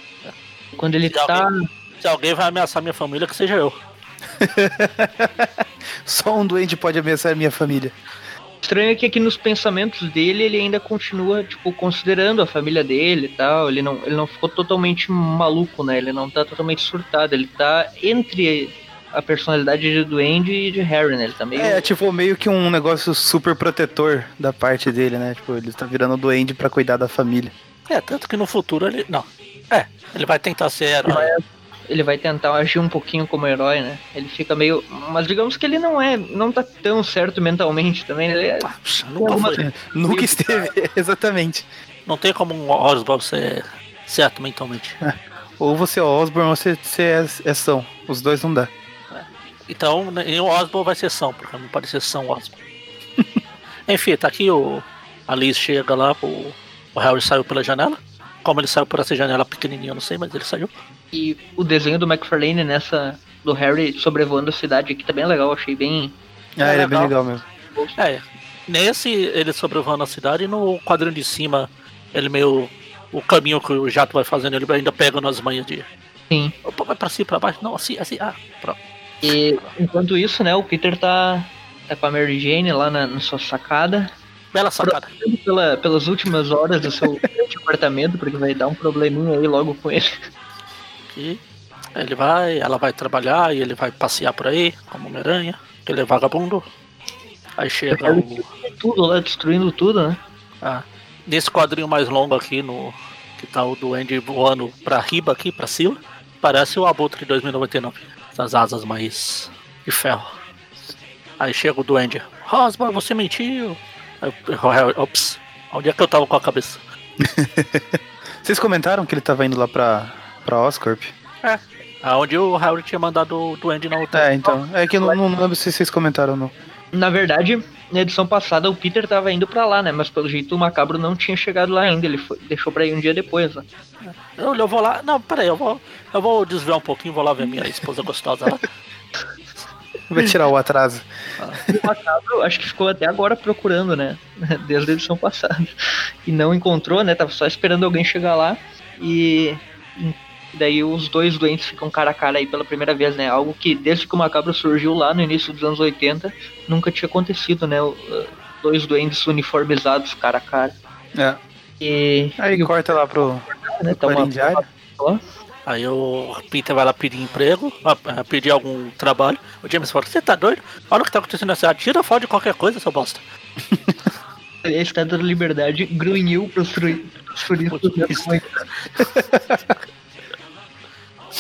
Quando ele Se tá. alguém- Se alguém vai ameaçar minha família, que seja eu. Só um doente pode ameaçar minha família. Estranho é que aqui nos pensamentos dele ele ainda continua, tipo, considerando a família dele e tal. Ele não, ele não ficou totalmente maluco, né? Ele não tá totalmente surtado. Ele tá entre a personalidade de Duende e de Harry, né? Ele tá meio. É, tipo, meio que um negócio super protetor da parte dele, né? Tipo, ele tá virando doente pra cuidar da família. É, tanto que no futuro ele. Não. É, ele vai tentar ser herói. ele vai tentar agir um pouquinho como herói, né? Ele fica meio. Mas digamos que ele não é. não tá tão certo mentalmente também. Ele é. Puxa, Nunca alguma- foi. Nunca esteve, exatamente. Não tem como um Oswald ser certo mentalmente. Ou você é Osborne ou você, você é, é São. Os dois não dá. Então, nem o Oswald vai ser São, porque não pode ser São Oswald. Enfim, tá aqui o. A Liz chega lá, o, o Harry saiu pela janela. Como ele saiu por essa janela pequenininha, eu não sei, mas ele saiu. E o desenho do McFarlane nessa. do Harry sobrevoando a cidade aqui tá bem legal, achei bem. Ah, ele é bem legal. legal mesmo. É, nesse ele sobrevoando a cidade e no quadrinho de cima, ele meio. O caminho que o jato vai fazendo, ele ainda pega nas manhas de. Sim. Opa, vai pra cima, pra baixo. Não, assim, assim. Ah, pronto. E enquanto isso, né, o Peter tá. tá com a Mary Jane lá na, na sua sacada. Bela sacada. Pela, pelas últimas horas do seu apartamento, porque vai dar um probleminha aí logo com ele. E ele vai, ela vai trabalhar e ele vai passear por aí, como Homem-Aranha, que ele é vagabundo. Aí chega o. Tudo lá, destruindo tudo, né? ah, nesse quadrinho mais longo aqui, no que tá o Duende voando pra riba aqui, pra cima, parece o Abutre 2099. Essas asas mais de ferro. Aí chega o Duende. Rosman, você mentiu. Aí ops, onde é que eu tava com a cabeça? Vocês comentaram que ele tava indo lá pra, pra Oscorp? É, aonde o Harry tinha mandado o Duende na outra. É, então. É que eu não, não lembro se vocês comentaram ou não. Na verdade, na edição passada o Peter tava indo pra lá, né? Mas pelo jeito o Macabro não tinha chegado lá ainda. Ele foi- deixou pra ir um dia depois, né? Eu, eu vou lá. Não, peraí, eu vou, eu vou desviar um pouquinho, vou lá ver minha esposa gostosa lá. Vai tirar o atraso. E o Macabro acho que ficou até agora procurando, né? Desde a edição passada. E não encontrou, né? Tava só esperando alguém chegar lá. E daí os dois doentes ficam cara a cara aí pela primeira vez, né? Algo que desde que o Macabro surgiu lá no início dos anos 80 nunca tinha acontecido, né? Uh, Dois doentes uniformizados cara a cara. É. E Aí e o corta lá pro, né, uma Diário. pessoa Aí o Peter vai lá pedir emprego, pedir algum trabalho. O James fala, você tá doido? Olha o que tá acontecendo nessa cidade, tira foto de qualquer coisa, seu bosta. a Estátua da Liberdade grunhiu pros turistas.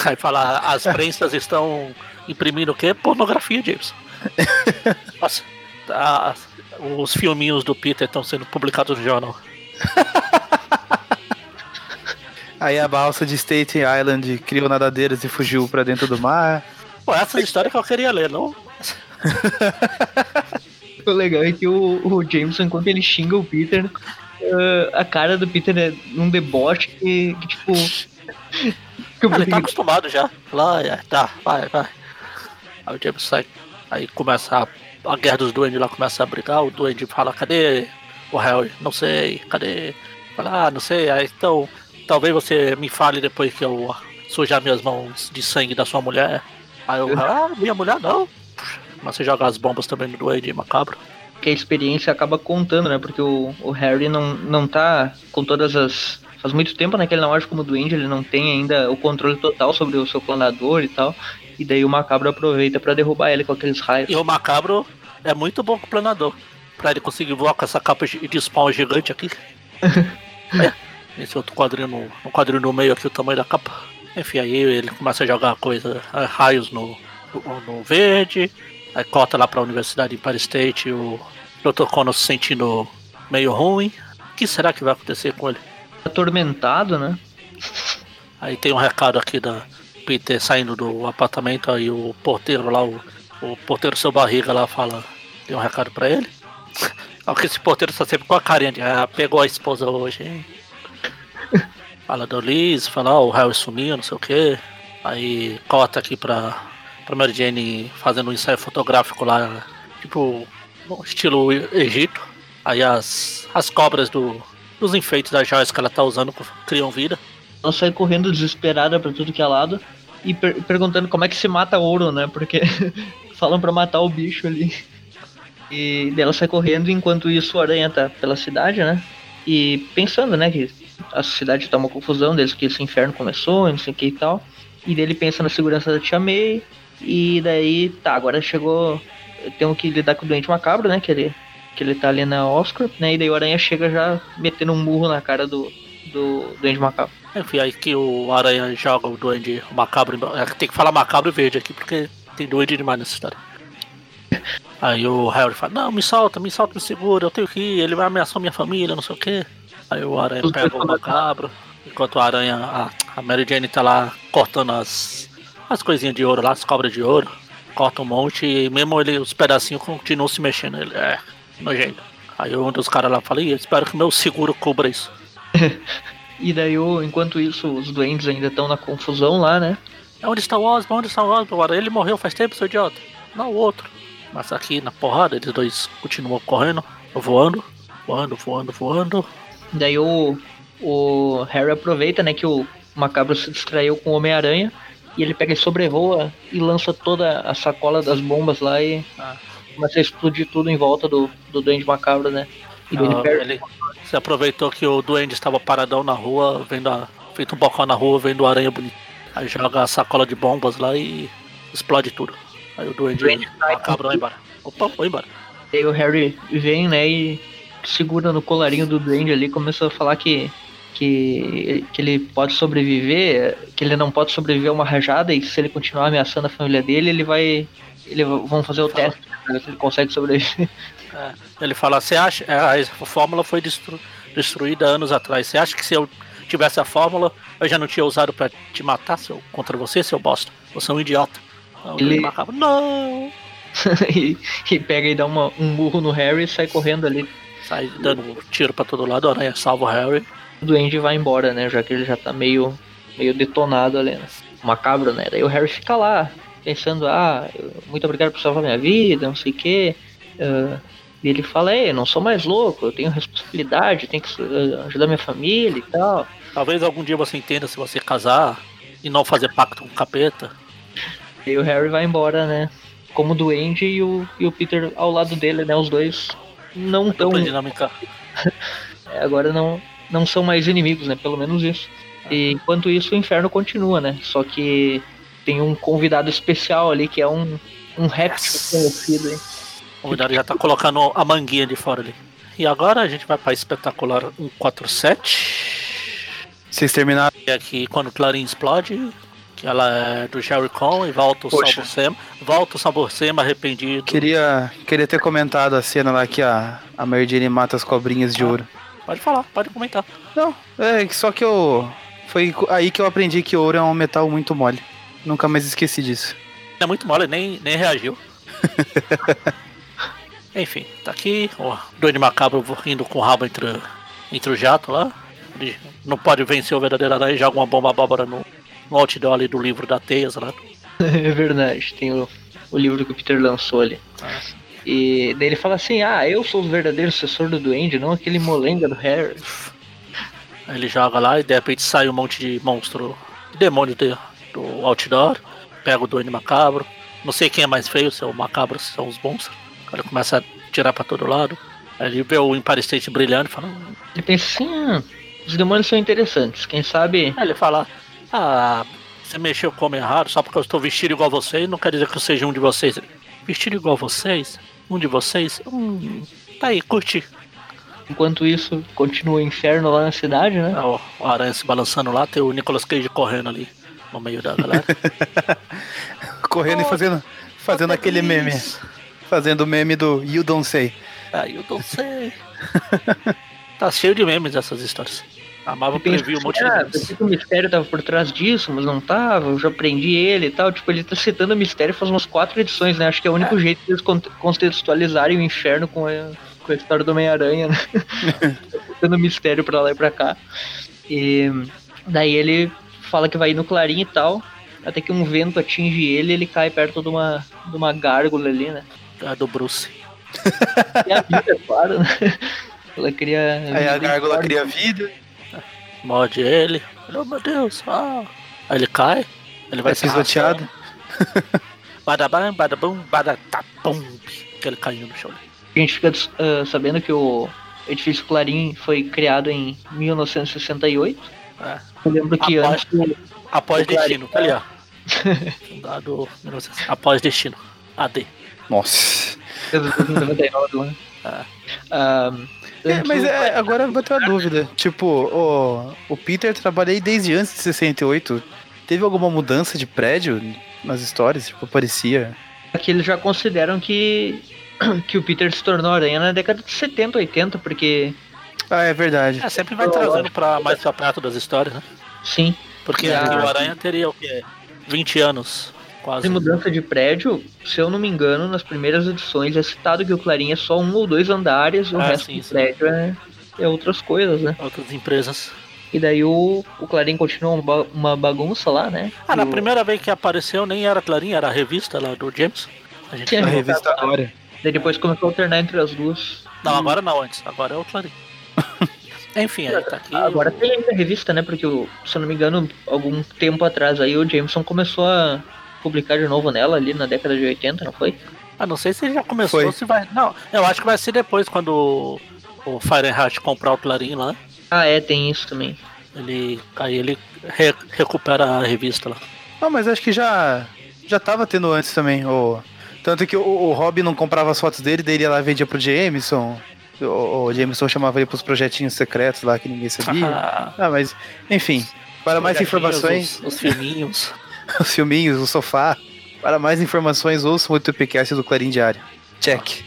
Aí fala, as prensas estão imprimindo o quê? Pornografia, James. Nossa, tá- os filminhos do Peter estão sendo publicados no jornal. Aí a balsa de Staten Island criou nadadeiras e fugiu pra dentro do mar. Pô, essa história que eu queria ler, não? O legal é que o, o Jameson, enquanto ele xinga o Peter, eh, a cara do Peter é um deboche que, que, tipo. Ah, ele tá acostumado já. Lá, é, tá, vai, vai. Aí o James sai. Aí começa a, a guerra dos duendes lá, começa a brigar. O duende fala, cadê o Harry? Não sei, cadê? Fala, ah, não sei. Aí então, talvez você me fale depois que eu sujar minhas mãos de sangue da sua mulher. Aí eu, ah, minha mulher não. Começa a jogar as bombas também no duende macabro. que a experiência acaba contando, né? Porque o, o Harry não, não tá com todas as. Faz muito tempo né, que ele não age como duende, ele não tem ainda o controle total sobre o seu planador e tal. E daí o macabro aproveita pra derrubar ele com aqueles raios. E o macabro é muito bom com o planador. Pra ele conseguir voar com essa capa de spawn gigante aqui. É, Esse outro quadrinho no, no quadrinho no meio aqui, o tamanho da capa. Enfim, aí ele começa a jogar coisa, ah, raios no, no, no verde. Aí cota lá pra Universidade de Empire State o Dr. Connor se sentindo meio ruim. O que será que vai acontecer com ele? Atormentado, né? Aí tem um recado aqui da Peter saindo do apartamento, aí o porteiro lá, o, o porteiro seu barriga lá fala, tem um recado pra ele. Só que esse porteiro tá sempre com a carinha de ah, pegou a esposa hoje, hein? Fala do Liz, fala, ó, o Harry sumiu, não sei o que. Aí corta aqui pra, pra Mary Jane fazendo um ensaio fotográfico lá, tipo, estilo Egito. Aí as, as cobras do, dos enfeites das joias que ela tá usando criam vida. Ela sai correndo desesperada pra tudo que é lado e per perguntando como é que se mata ouro, né? Porque falam pra matar o bicho ali. E ela sai correndo enquanto isso o aranha tá pela cidade, né? E pensando, né, que a cidade tá uma confusão desde que esse inferno começou, não sei o que e tal. E dele pensa na segurança da Tia May. E daí, tá, agora chegou. Temos que lidar com o doente macabro, né? Que ele, que ele tá ali na Oscar, né? E daí o Aranha chega já metendo um murro na cara do, do doente macabro. Enfim, aí que o Aranha joga o duende macabro. É, tem que falar macabro e verde aqui, porque tem duende demais nessa história. Aí o Harry fala, não, me solta, me solta, me segura, eu tenho que ir, ele vai ameaçar minha família, não sei o que. Aí o Aranha pega o macabro, enquanto a Aranha, a, a Mary Jane tá lá cortando as, as coisinhas de ouro lá, as cobras de ouro, corta um monte e mesmo ele, os pedacinhos continuam se mexendo. Ele é nojento. Aí um dos caras lá fala, espero que meu seguro cubra isso. e daí, enquanto isso, os doentes ainda estão na confusão lá, né? Onde está o Osborn? Onde está o Osborn? Ele morreu faz tempo, seu idiota. Não, o outro. Mas aqui na porrada, eles dois continuam correndo, voando, voando, voando, voando. Daí o, o Harry aproveita, né, que o Macabro se distraiu com o Homem-Aranha e ele pega e sobrevoa e lança toda a sacola das bombas lá e ah. Começa a explodir tudo em volta do, do Duende Macabro, né? E ah, ele se aproveitou que o Duende estava paradão na rua, vendo a, feito um bocão na rua, vendo o aranha bonito. Aí joga a sacola de bombas lá e explode tudo. Aí o Duende, Duende Macabro vai embora. Opa, foi embora. Aí o Harry vem, né, e segura no colarinho do Duende ali, começou a falar que que, que ele pode sobreviver, que ele não pode sobreviver a uma rajada e se ele continuar ameaçando a família dele, ele vai. Ele, vão fazer o teste ver se ele consegue sobreviver. É, ele fala, você acha. É, a fórmula foi destru, destruída anos atrás. Você acha que se eu tivesse a fórmula, eu já não tinha usado para te matar seu, contra você, seu bosta? Você é um idiota. Então, ele... Acaba, não! e, e, pega e dá uma, um murro no Harry e sai correndo ali. Sai dando tiro para todo lado, a aranha salva o Harry o duende vai embora, né? Já que ele já tá meio, meio detonado ali, né? Macabro, né? Daí o Harry fica lá, pensando, ah, muito obrigado por salvar minha vida, não sei o quê. Uh, e ele fala, ei, eu não sou mais louco, eu tenho responsabilidade, tenho que uh, ajudar minha família e tal. Talvez algum dia você entenda se você casar e não fazer pacto com o capeta. E o Harry vai embora, né? Como duende e o, e o Peter ao lado dele, né? Os dois não tão. dinâmica. É, agora não, não são mais inimigos, né? Pelo menos isso. E enquanto isso, o inferno continua, né? Só que tem um convidado especial ali que é um, um réptil conhecido. Hein? O convidado já tá colocando a manguinha de fora ali. E agora a gente vai para espetacular 147. Vocês terminaram? E aqui quando o Clarim explode, que ela é do Jerry Con e volta o Sabursema. Volta o Sabursema arrependido. Queria, queria ter comentado a cena lá que a, a Mary Jane mata as cobrinhas de ah. ouro. Pode falar, pode comentar. Não, é só que eu. Foi aí que eu aprendi que ouro é um metal muito mole. Nunca mais esqueci disso. É muito mole, nem, nem reagiu. Enfim, tá aqui o doido macabro indo com o rabo entre, entre o jato lá. Ele não pode vencer o verdadeiro aranha e joga uma bomba abóbora no, no outdoor ali do livro da Teias lá. É verdade, tem o, o livro que o Peter lançou ali. Ah. E daí ele fala assim: Ah, eu sou o verdadeiro sucessor do Duende, não aquele molenga do Harry. Aí ele joga lá e de repente sai um monte de monstro, demônio de, do outdoor, pega o Duende Macabro. Não sei quem é mais feio, se é o Macabro, se são os monstros. O cara começa a tirar pra todo lado. Aí ele vê o Empire State brilhando e fala: hum. Ele pensa assim: ah, os demônios são interessantes, quem sabe. Aí ele fala: Ah, você mexeu com o homem errado só porque eu estou vestido igual vocês, não quer dizer que eu seja um de vocês. Vestido igual vocês? Um de vocês? Hum, tá aí, curti. Enquanto isso, continua o inferno lá na cidade, né? Ah, o, o aranha se balançando lá, tem o Nicolas Cage correndo ali no meio da galera. correndo oh, e fazendo, fazendo aquele meme. Fazendo o meme do You Don't Say. Ah, You Don't Say. tá cheio de memes essas histórias. A Marvel previu um monte de ah, pensei que o mistério tava por trás disso, mas não tava, eu já aprendi ele e tal. Tipo, ele tá citando o mistério faz umas quatro edições, né? Acho que é o único é. jeito de eles contextualizarem o inferno com a, com a história do Homem-Aranha, né? citando mistério pra lá e pra cá. E daí ele fala que vai ir no clarim e tal, até que um vento atinge ele e ele cai perto de uma, de uma gárgula ali, né? É do Bruce. E a vida, claro, né? Ela cria. Aí a gárgula cria vida, Morde ele. Oh meu Deus. Ah. Aí ele cai. Ele vai é se pisoteado. Badabam, badabum, badatapum. Que ele caiu no chão. A gente fica ah, sabendo que o edifício Clarim foi criado em 1968. É. Eu lembro que Após- antes. Após destino, tá ali, ó. Fundado 1900. Após destino. AD. Nossa. 1999 lá. Ah. Ah, É, antes mas é, agora vai ter uma dúvida. Tipo, o, o Peter trabalhei desde antes de 68. Teve alguma mudança de prédio nas histórias? Tipo, parecia. Aqui eles já consideram que, que o Peter se tornou aranha na década de 70, 80, porque. Ah, é verdade. É, sempre vai trazendo pra mais pra prato das histórias, né? Sim, Porque Ah. o Aranha teria o quê? 20 anos. Quase. de mudança de prédio, se eu não me engano, nas primeiras edições é citado que o Clarim é só um ou dois andares, o Ah, resto sim, do sim. prédio é, é outras coisas, né? Outras empresas. E daí o, o Clarim continua uma ba- uma bagunça lá, né? Ah, na E o- primeira vez que apareceu nem era Clarinha, era a revista lá do James. A gente. A revista agora. Daí depois começou a alternar entre as duas. Não, agora não, antes. Agora é o Clarim. Enfim, aí tá aqui. Agora tem ainda a revista, né? Porque, se eu não me engano, algum tempo atrás aí o Jameson começou a publicar de novo nela ali na década de 80, não foi? Ah, não sei se já começou, Foi. se vai. Não, eu acho que vai ser depois, quando o, o Fahrenheit comprar o Clarim lá. Ah, é, tem isso também. Ele. Aí ele re- recupera a revista lá. Não, mas acho que já. Já tava tendo antes também. O, tanto que o, o Rob não comprava as fotos dele, daí ele ia lá e vendia pro Jameson. O, o Jameson chamava ele pros projetinhos secretos lá que ninguém sabia. Ah, mas, enfim. Para mais informações, Os, os filminhos. os filminhos, o sofá. Para mais informações, ouçam o TPCast do Clarim Diário. Check.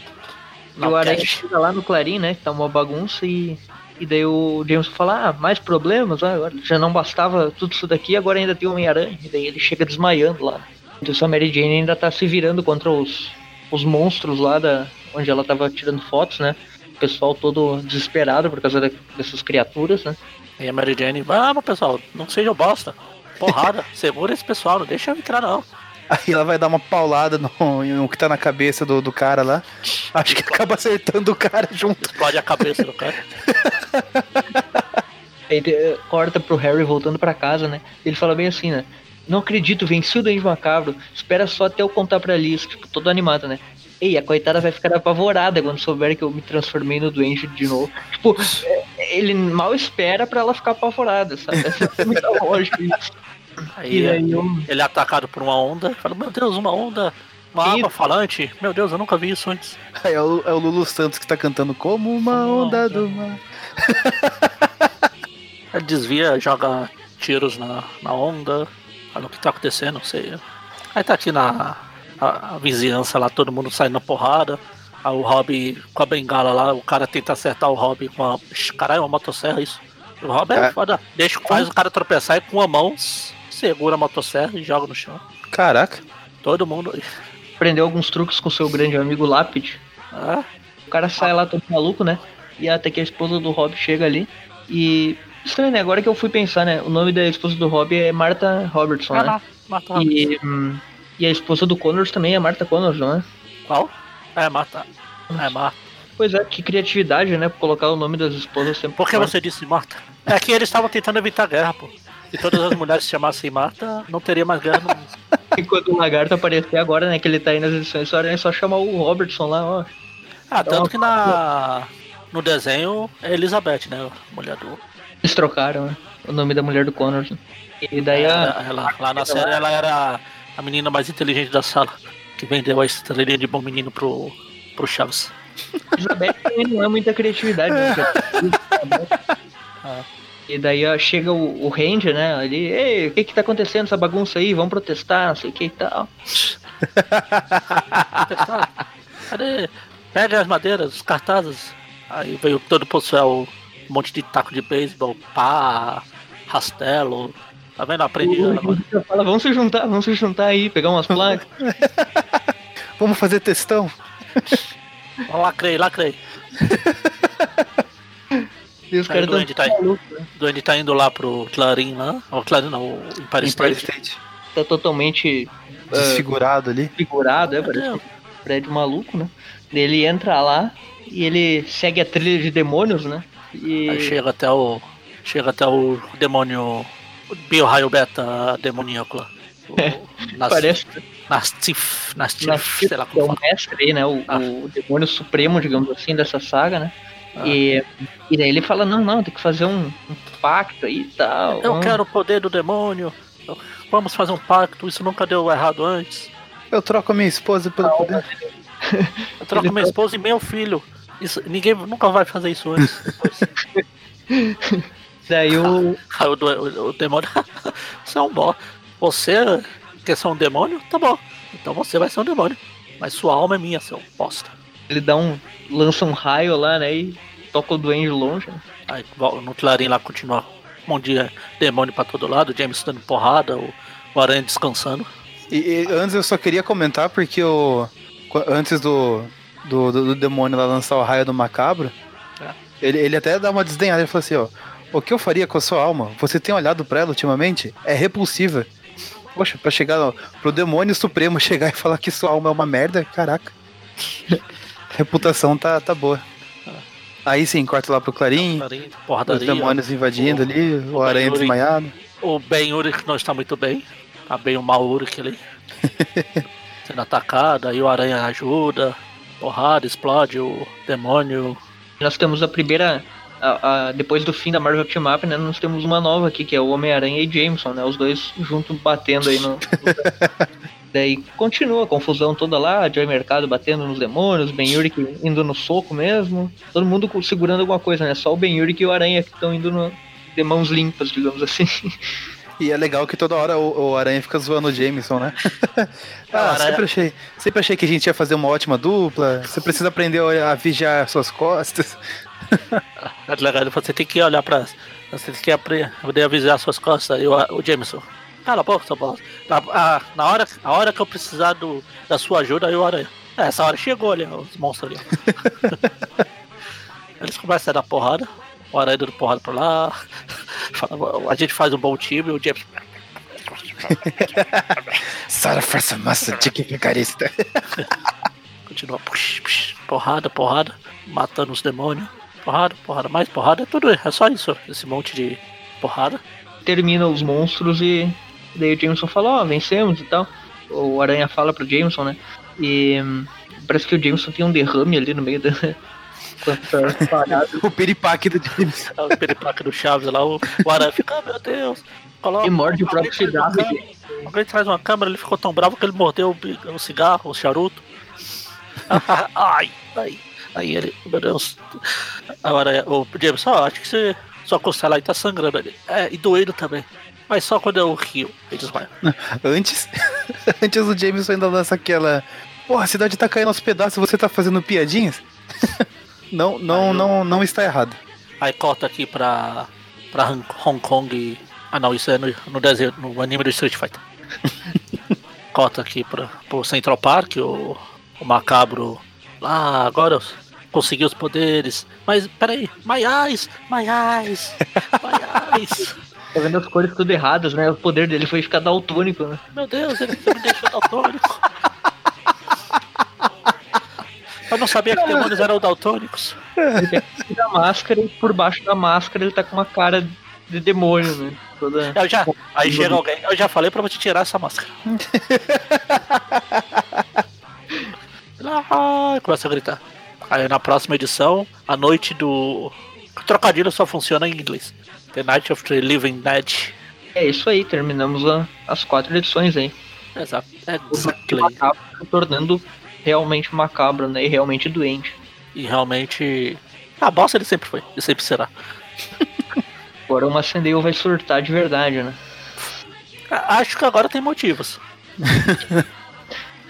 E o Aranha chega lá no Clarim, né? Que tá uma bagunça e. E daí o Jameson fala, ah, mais problemas? Ah, agora já não bastava tudo isso daqui, agora ainda tem Homem-Aranha. E daí ele chega desmaiando lá. Então a Mary Jane ainda tá se virando contra os, os monstros lá da. onde ela tava tirando fotos, né? O pessoal todo desesperado por causa da- dessas criaturas, né? E a Mary Jane, vamos pessoal, não seja bosta. Porrada, segura esse pessoal, não deixa eu entrar não. Aí ela vai dar uma paulada no, no que tá na cabeça do, do cara lá. Acho que acaba acertando o cara junto. Explode a cabeça do cara. Aí corta pro Harry voltando pra casa, né? Ele fala bem assim, né? Não acredito, venci o Duende Macabro. Espera só até eu contar pra Liz, tipo, todo animado, né? Ei, a coitada vai ficar apavorada quando souber que eu me transformei no Duende de novo. Tipo, é, ele mal espera pra ela ficar apavorada, sabe? Essa é muita lógica isso. Aí E aí eu... ele é atacado por uma onda. Fala, meu Deus, uma onda. Uma aba falante. Meu Deus, eu nunca vi isso antes. Aí é o, é o Lulu Santos que tá cantando como uma onda onda. do mar. Ele desvia, joga tiros na, na onda. Olha o que tá acontecendo, não sei. Aí tá aqui na a, a vizinhança lá, todo mundo saindo na porrada. Aí o Rob com a bengala lá, o cara tenta acertar o Rob com a. Caralho, uma motosserra isso. O Rob é, É. foda. Deixa, faz o cara tropeçar e com a mão segura a motosserra e joga no chão. Caraca. Todo mundo. aprendeu alguns truques com seu grande amigo Lápide. Ah, O cara sai lá todo maluco, né? E até que a esposa do Rob chega ali. E. Estranho, né? Agora que eu fui pensar, né? O nome da esposa do Rob é Martha Robertson, ah, né? não, mata o Rob. E, hum, e a esposa do Connors também é Martha Connors, não é? Qual? É, mata. É, mata. Pois é, que criatividade, né? Colocar o nome das esposas sempre. Por que você disse Marta? É que eles estavam tentando evitar guerra, pô. Se todas as mulheres se chamassem Marta, não teria mais guerra no mundo. Enquanto o lagarto aparecer agora, né? Que ele tá aí nas edições, só é só chamar o Robertson lá, ó. Ah, tanto que na. No desenho é Elizabeth, né? A mulher do. Eles trocaram, né? O nome da mulher do Connors. né? E daí a. Ela, ela- lá na série ela era a menina mais inteligente da sala. Que vendeu a estrelinha de bom menino pro, pro Chaves. Também não é muita criatividade. Né? Ah. E daí ó, chega o, o Ranger, né? Ali, ei, o que que tá acontecendo essa bagunça aí? Vamos protestar, não sei o que e tal. Cadê? Pega as madeiras, os cartazes. Aí veio todo o pessoal, um monte de taco de beisebol, pá, rastelo. Tá vendo? Aprendi agora. Fala, vamos se juntar, vamos se juntar aí, pegar umas placas. Vamos fazer testão? Lacrei, lacrei. e os caras o Duende tá né? O Duende tá indo lá pro Clarim lá. O Clarim não, o Empire Empire State. State. Tá totalmente Desfigurado ali. figurado, é, parece. Deus. prédio maluco, né? Ele entra lá e ele segue a trilha de demônios, né? E Aí chega até o. Chega até o demônio. O Bioraio Beta demoníaco lá. O- Nas, parece Nastif, Nastif, Nastif, sei lá que é como o fala. mestre aí, né? O, Ah. o demônio supremo, digamos assim, dessa saga, né? Ah. E, e daí ele fala, não, não, tem que fazer um, um pacto aí e tal. Eu quero o poder do demônio. Vamos fazer um pacto, isso nunca deu errado antes. Eu troco a minha esposa pelo poder. Eu troco Ele minha esposa e meu filho. Isso, ninguém nunca vai fazer isso antes. Daí o, Aí o, do- o- o demônio. você é um bó. Você quer ser um demônio? Tá bom. Então você vai ser um demônio. Mas sua alma é minha, seu bosta. ele dá um. lança um raio lá, né? E toca o duende longe. né? Aí no Clarim lá continua um monte de demônio pra todo lado, o James dando porrada, o, o Aranha descansando. E, e antes eu só queria comentar porque o. Antes do, do, do- do demônio lá lançar o raio do macabro, É. ele, ele até dá uma desdenhada. Ele falou assim: ó, o que eu faria com a sua alma? Você tem olhado pra ela ultimamente? É repulsiva. Poxa, pra chegar no, pro demônio supremo chegar e falar que sua alma é uma merda, caraca. A reputação tá, tá boa. Aí sim, corta lá pro Clarim, Clarim, os demônios invadindo o- ali, o, o aranha desmaiado. O Ben Urich não está muito bem. Tá bem o mal Urich ali. Sendo atacado, aí o Aranha ajuda. Porrada, explode o demônio. Nós temos a primeira. A- a- depois do fim da Marvel Team Up, né? Nós temos uma nova aqui, que é o Homem-Aranha e Jameson, né? Os dois juntos batendo aí no. Daí continua a confusão toda lá, Joy Mercado batendo nos demônios, Ben Urich indo no soco mesmo. Todo mundo segurando alguma coisa, né? Só o Ben Urich e o Aranha que estão indo no, de mãos limpas, digamos assim. E é legal que toda hora o, o Aranha fica zoando o Jameson, né? ah, Aranha- sempre achei, sempre achei que a gente ia fazer uma ótima dupla. Você precisa aprender a vigiar suas costas. É legal, você tem que olhar pra. Você tem que apre- poder avisar suas costas. E o, Jameson. Cala a boca, seu bosta. Na, a, na hora, a hora que eu precisar do, da sua ajuda, aí o Aranha. É, essa hora chegou ali, os monstros ali. Eles começam a dar porrada. O Aranha dando porrada pra lá. A gente faz um bom time, o Jameson. Sara força massa de que vigarista. Continua. Push, push, porrada, porrada. Matando os demônios. Porrada, porrada, mais porrada. É tudo. É só isso. Esse monte de porrada. Termina os monstros e daí o Jameson fala, ó, vencemos e tal. O Aranha fala pro Jameson, né? E hum, parece que o Jameson tem um derrame ali no meio da. O piripaque do Jameson. O peripaque do Chaves lá, o, o Aranha fica, ah, meu Deus. Coloca, E morde o próprio cigarro. Alguém traz uma câmera, ele ficou tão bravo que ele mordeu o, o cigarro, o charuto. ai, ai. Aí ele, meu Deus. Agora, o James, só acho que você, sua costela aí tá sangrando ali. É, e doendo também. Mas só quando eu rio, ele desmaia. Antes, antes o Jameson ainda lança aquela. Porra, a cidade tá caindo aos pedaços, você tá fazendo piadinhas? não, não, não, não está errado. Aí corta aqui pra, pra Hong- Hong Kong. e- Ah não, isso é no, no desenho, no anime do Street Fighter. corta aqui pra, pro Central Park, o, o macabro. Ah, agora eu consegui os poderes. Mas peraí, my eyes, my eyes, my eyes. Tá vendo as cores tudo erradas, né? O poder dele foi ficar daltônico, né? Meu Deus, ele me deixou daltônico. Eu não sabia que demônios eram daltônicos. Tira a máscara e por baixo da máscara ele tá com uma cara de demônio, né? Toda... Eu já, aí chega alguém, eu já falei pra você tirar essa máscara. Ah, começa a gritar. Aí na próxima edição, a noite do. O trocadilho só funciona em inglês. The Night of the Living Dead. É isso aí, terminamos a- as quatro edições aí. Exato. Exactly. macabro se tornando realmente macabro, né? E realmente doente. E realmente. A bosta ele sempre foi, e sempre será. Agora o Macendeu vai surtar de verdade, né? A- Acho que agora tem motivos.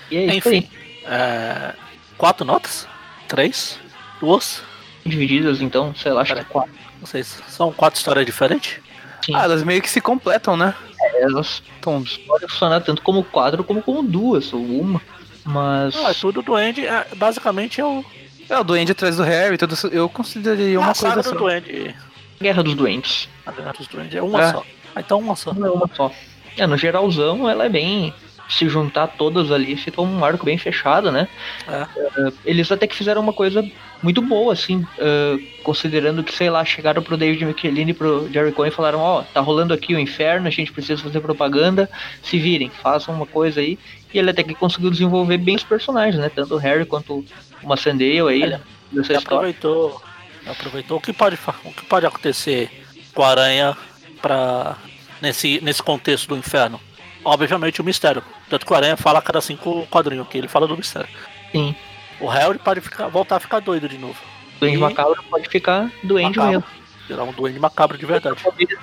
E é isso Enfim. aí. É, Quatro notas? Três? Duas? Divididas então, sei lá, acho que é quatro. Não sei, são quatro histórias diferentes? Sim. Ah, elas meio que se completam, né? Elas Então, podem funcionar tanto como quatro como como duas, ou uma. Mas. Ah, tudo Duende, é, basicamente é o. é o Duende atrás do Harry, tudo isso, eu consideraria uma a saga coisa do só. Duende. Guerra dos Doentes. A Guerra dos Duendes é uma É. só. Ah, então uma só. Não é uma só. É, no geralzão ela é bem se juntar todas ali, fica um arco bem fechado, né? É. Uh, eles até que fizeram uma coisa muito boa, assim, uh, considerando que, sei lá, chegaram pro David Michelini e pro Jerry Cohen e falaram, ó, oh, tá rolando aqui o inferno, a gente precisa fazer propaganda, se virem, façam uma coisa aí. E ele até que conseguiu desenvolver bem os personagens, né? Tanto o Harry quanto o Massandale aí, né? Ele aproveitou, aproveitou o que pode, o que pode acontecer com a Aranha pra, nesse, nesse contexto do inferno. Obviamente o mistério. Tanto que o Aranha fala a cada cinco quadrinhos que ele fala do mistério. Sim. O Harry pode ficar, voltar a ficar doido de novo. O Duende e... Macabro pode ficar doente macabro. mesmo. Virar um Duende Macabro de verdade.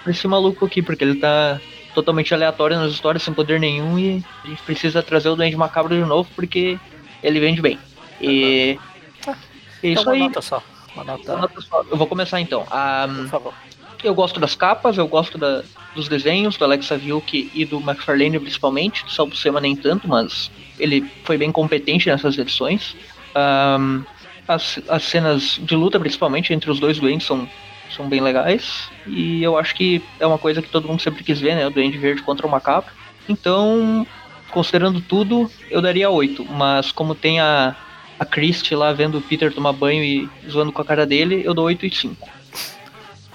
Esse maluco aqui, porque ele tá totalmente aleatório nas histórias, sem poder nenhum, e a gente precisa trazer o Duende Macabro de novo, porque ele vende bem. E... Ah, é isso então, aí. Uma nota só. Uma nota... Uma nota só. Eu vou começar então. Um, Por favor. Eu gosto das capas, eu gosto da, dos desenhos do Alex Aviuk e do McFarlane principalmente, do Sal Buscema nem tanto, mas ele foi bem competente nessas edições. Um, as, as cenas de luta, principalmente entre os dois doentes, são, são bem legais. E eu acho que é uma coisa que todo mundo sempre quis ver, né? O Duende Verde contra o Macaco. Então, considerando tudo, eu daria 8. Mas como tem a, a Christie lá vendo o Peter tomar banho e zoando com a cara dele, eu dou 8 e 5.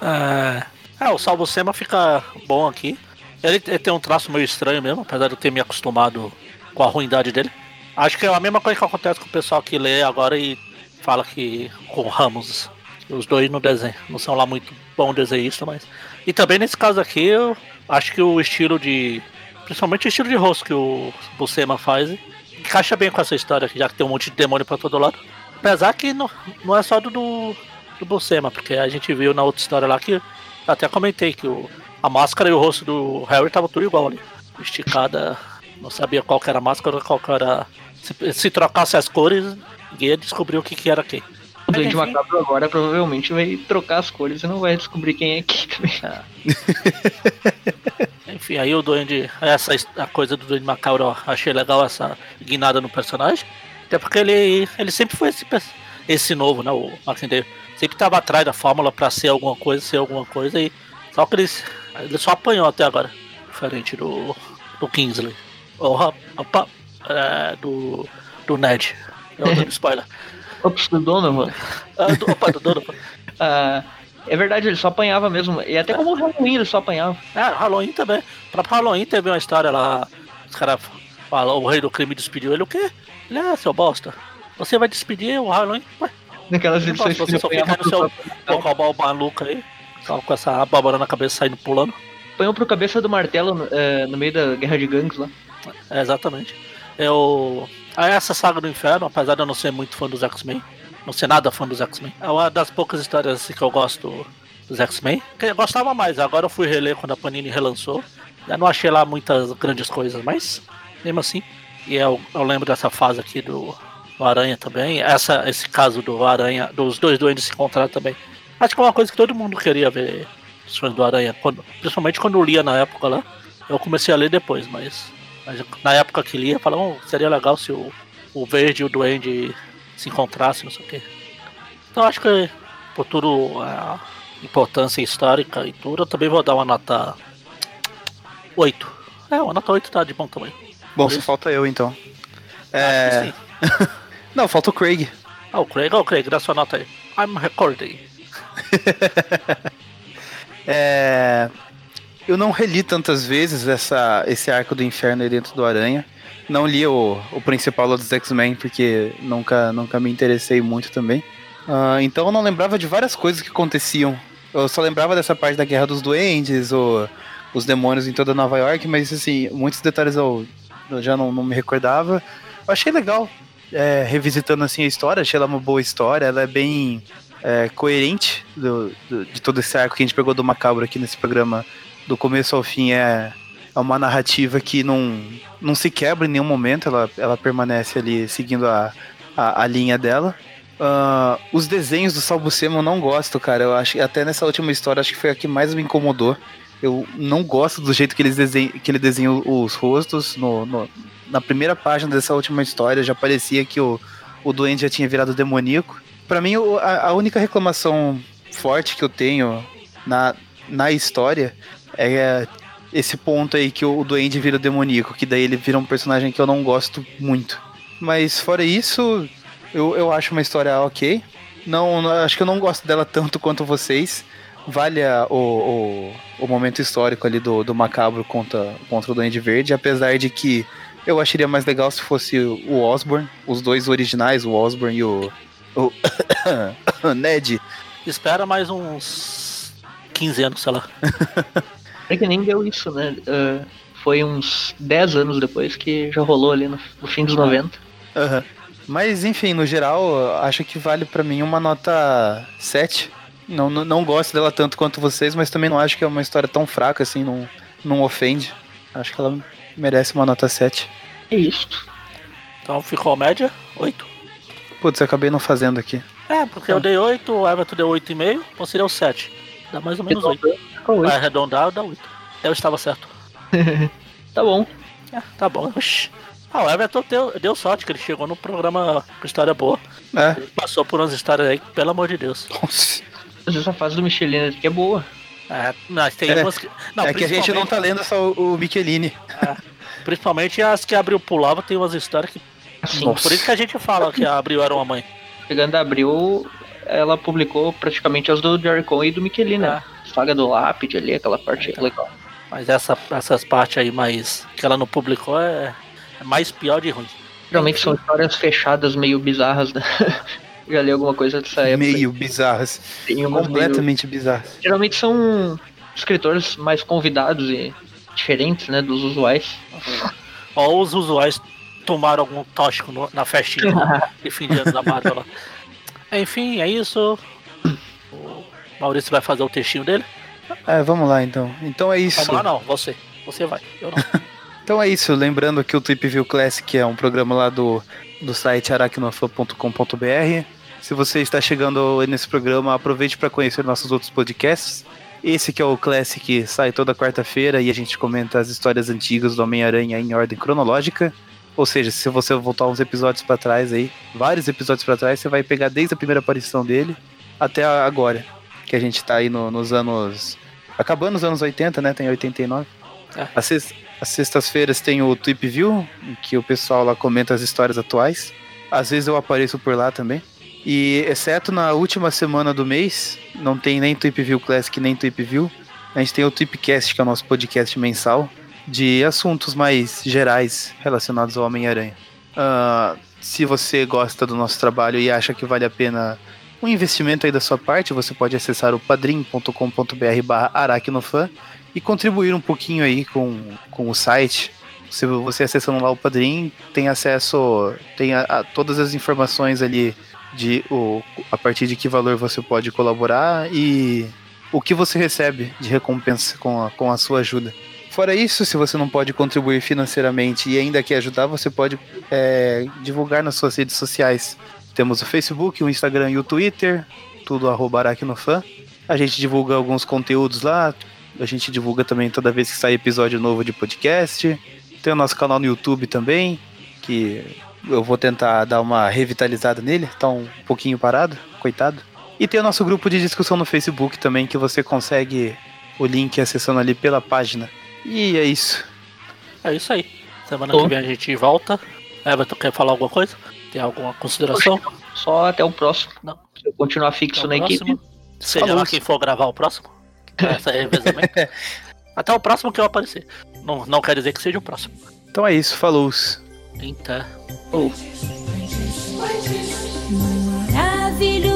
É, é o Salvo Sema fica bom aqui. Ele, ele, tem um traço meio estranho mesmo, apesar de eu ter me acostumado com a ruindade dele. Acho que é a mesma coisa que acontece com o pessoal que lê agora e fala que com Ramos. Os dois no desenho. Não são lá muito bom desenhista, mas. E também nesse caso aqui, eu acho que o estilo de. Principalmente o estilo de rosto que o Buscema faz encaixa bem com essa história aqui, já que tem um monte de demônio pra todo lado. Apesar que não, não é só do, do Buscema, porque a gente viu na outra história lá que até comentei que o, a máscara e o rosto do Harry tava tudo igual ali. Esticada, não sabia qual era a máscara, qual era. Se, se trocasse as cores, ninguém ia descobrir o que, que era quem. O Duende Macabro agora provavelmente vai trocar as cores e não vai descobrir quem é quem também. É. Enfim, aí o Duende. Essa a coisa do Duende Macabro, ó, achei legal essa guinada no personagem. Até porque ele, ele sempre foi esse, esse novo, né? O Martin sempre estava atrás da fórmula para ser alguma coisa, ser alguma coisa e só que ele, ele só apanhou até agora, diferente do, do Kingsley. Opa, opa é, do, do Ned. Eu dando spoiler. Ops, do Donovan. Ah, do, opa, do Donovan. ah, é verdade, ele só apanhava mesmo. E até como o Halloween ele só apanhava. É, Halloween também. Pra Halloween teve uma história lá. Os caras falam, o rei do crime despediu ele o quê? Ele é seu bosta. Você vai despedir o Halloween? Ué, Naquelas edições que você só fica no seu cocobal maluco aí, só com essa abóbora na cabeça saindo pulando. Põe pro cabeça do martelo é, no meio da guerra de gangues lá. É, exatamente. Eu. Essa saga do inferno, apesar de eu não ser muito fã dos X-Men, não ser nada fã dos X-Men, é uma das poucas histórias assim, que eu gosto dos X-Men. Que eu gostava mais, agora eu fui reler quando a Panini relançou. Já não achei lá muitas grandes coisas, mas mesmo assim. E eu, eu lembro dessa fase aqui do o Aranha também. Essa, esse caso do Aranha, dos dois doentes se encontrar também. Acho que é uma coisa que todo mundo queria ver os fãs do Aranha, quando, principalmente quando eu lia na época lá. Eu comecei a ler depois, mas, mas na época que lia, falava, oh, seria legal se o, o Verde e o Duende se encontrassem, não sei o quê. Então acho que por tudo a importância histórica e tudo, eu também vou dar uma nota 8. É, uma nota 8 tá de bom tamanho. Bom, só falta eu então. É... Não, falta o Craig. Ah, o Craig, oh, o Craig, dá sua nota aí. I'm recording. é... Eu não reli tantas vezes essa, esse arco do inferno aí dentro do Aranha. Não li o, o principal dos X-Men, porque nunca, nunca me interessei muito também. Uh, então eu não lembrava de várias coisas que aconteciam. Eu só lembrava dessa parte da Guerra dos Duendes, ou os demônios em toda Nova York, mas assim, muitos detalhes eu, eu já não, não me recordava. Eu achei legal é, revisitando assim a história, achei ela uma boa história, ela é bem é, coerente do, do, de todo esse arco que a gente pegou do Macabro aqui nesse programa, do começo ao fim, é, é uma narrativa que não, não se quebra em nenhum momento, ela, ela permanece ali seguindo a, a, a linha dela. Uh, os desenhos do Salbucema eu não gosto, cara. Eu acho até nessa última história acho que foi a que mais me incomodou. Eu não gosto do jeito que, eles desenham, que ele desenha os rostos no, no, na primeira página dessa última história já parecia que o, o doente já tinha virado demoníaco. Para mim, a, a, única reclamação forte que eu tenho na, na história é esse ponto aí que o Duende vira demoníaco, que daí ele vira um personagem que eu não gosto muito. Mas fora isso, eu, eu acho uma história ok. Não- acho que eu não gosto dela tanto quanto vocês. Vale a- o, o, o momento histórico ali do, do macabro contra, contra o Duende Verde, apesar de que eu acharia mais legal se fosse o Osborn, os dois originais, o Osborn e o, o Ned. Espera mais uns 15 anos, sei lá. É que nem deu isso, né? Ah, foi uns 10 anos depois que já rolou ali no, no fim dos 90. Aham. Mas enfim, no geral, acho que vale pra mim uma nota 7. Não, não, não gosto dela tanto quanto vocês, mas também não acho que é uma história tão fraca assim, não, não ofende. Acho que ela merece uma nota 7. É isso. Então ficou a média, 8. Putz, eu acabei não fazendo aqui. É, porque eu dei 8, o Everton deu 8,5, então seria o 7. Dá mais ou menos 8. Ficou oito. Vai arredondar, dá 8. Eu estava certo. Tá bom. É, tá bom. Oxi. Ah, o Everton deu, deu sorte, que ele chegou no programa com história boa. É. Ele passou por umas histórias aí, pelo amor de Deus. Nossa. Mas essa fase do Michelin aqui é boa. É, mas tem É, umas que. Não, é que a gente não tá lendo só o, o Michelini. Principalmente as que abriu pulava, tem umas histórias que. Assim, Por isso que a gente fala que a abril era uma mãe. pegando a Abril, ela publicou praticamente as do Jericho e do Michelin, né? Saga do Lápide ali, aquela parte Então. legal. Mas essa, essas partes aí mais. que ela não publicou é, é mais pior de ruim. Geralmente são histórias fechadas, meio bizarras, né? Já li alguma coisa dessa época. Meio bizarras. Tem umas meio- Completamente bizarras. Geralmente são escritores mais convidados e diferentes, né, dos usuais. Ou os usuários tomaram algum tóxico no- na festinha de fim de ano da Marvel lá. Enfim, é isso. O Maurício vai fazer o textinho dele. É, vamos lá então. Então é isso. Vamos lá, não, você. Você vai, eu não. Então é isso, lembrando que o Tweep View Classic é um programa lá do, do site aracnofan.com.br. Se você está chegando nesse programa, aproveite para conhecer nossos outros podcasts. Esse que é o Classic sai toda quarta-feira e a gente comenta as histórias antigas do Homem-Aranha em ordem cronológica. Ou seja, se você voltar uns episódios para trás aí, vários episódios para trás, você vai pegar desde a primeira aparição dele até agora, que a gente tá aí no- nos anos acabando os anos 80, né? Tem 89. É. Às às sextas-feiras tem o Tweep View, em que o pessoal lá comenta as histórias atuais. Às vezes eu apareço por lá também. E exceto na última semana do mês, não tem nem Tweep View Classic nem Tweep View. A gente tem o Tweepcast, que é o nosso podcast mensal, de assuntos mais gerais relacionados ao Homem-Aranha. Ah, se você gosta do nosso trabalho e acha que vale a pena um investimento aí da sua parte, você pode acessar o padrim.com.br barra aracnofan e contribuir um pouquinho aí com, com o site. Se você acessando lá o Padrim, tem acesso, tem a, a todas as informações ali de o, a partir de que valor você pode colaborar e o que você recebe de recompensa com a, com a sua ajuda. Fora isso, se você não pode contribuir financeiramente e ainda quer ajudar, você pode é, divulgar nas suas redes sociais. Temos o Facebook, o Instagram e o Twitter, tudo arroba aracnofan. A gente divulga alguns conteúdos lá, a gente divulga também toda vez que sai episódio novo de podcast. Tem o nosso canal no YouTube também, que eu vou tentar dar uma revitalizada nele, tá um pouquinho parado, coitado. E tem o nosso grupo de discussão no Facebook também, que você consegue o link acessando ali pela página. E é isso. É isso aí. Semana Tô. que vem a gente volta. Everton quer falar alguma coisa? Tem alguma consideração? Só até o próximo. Não. Se eu continuar fixo na o equipe, próximo. Seja Falou. lá quem for gravar o próximo. Essa é revezamento. Até o próximo que eu aparecer. Não, não quer dizer que seja o próximo. Então é isso, falou. Então. ou Maravilhoso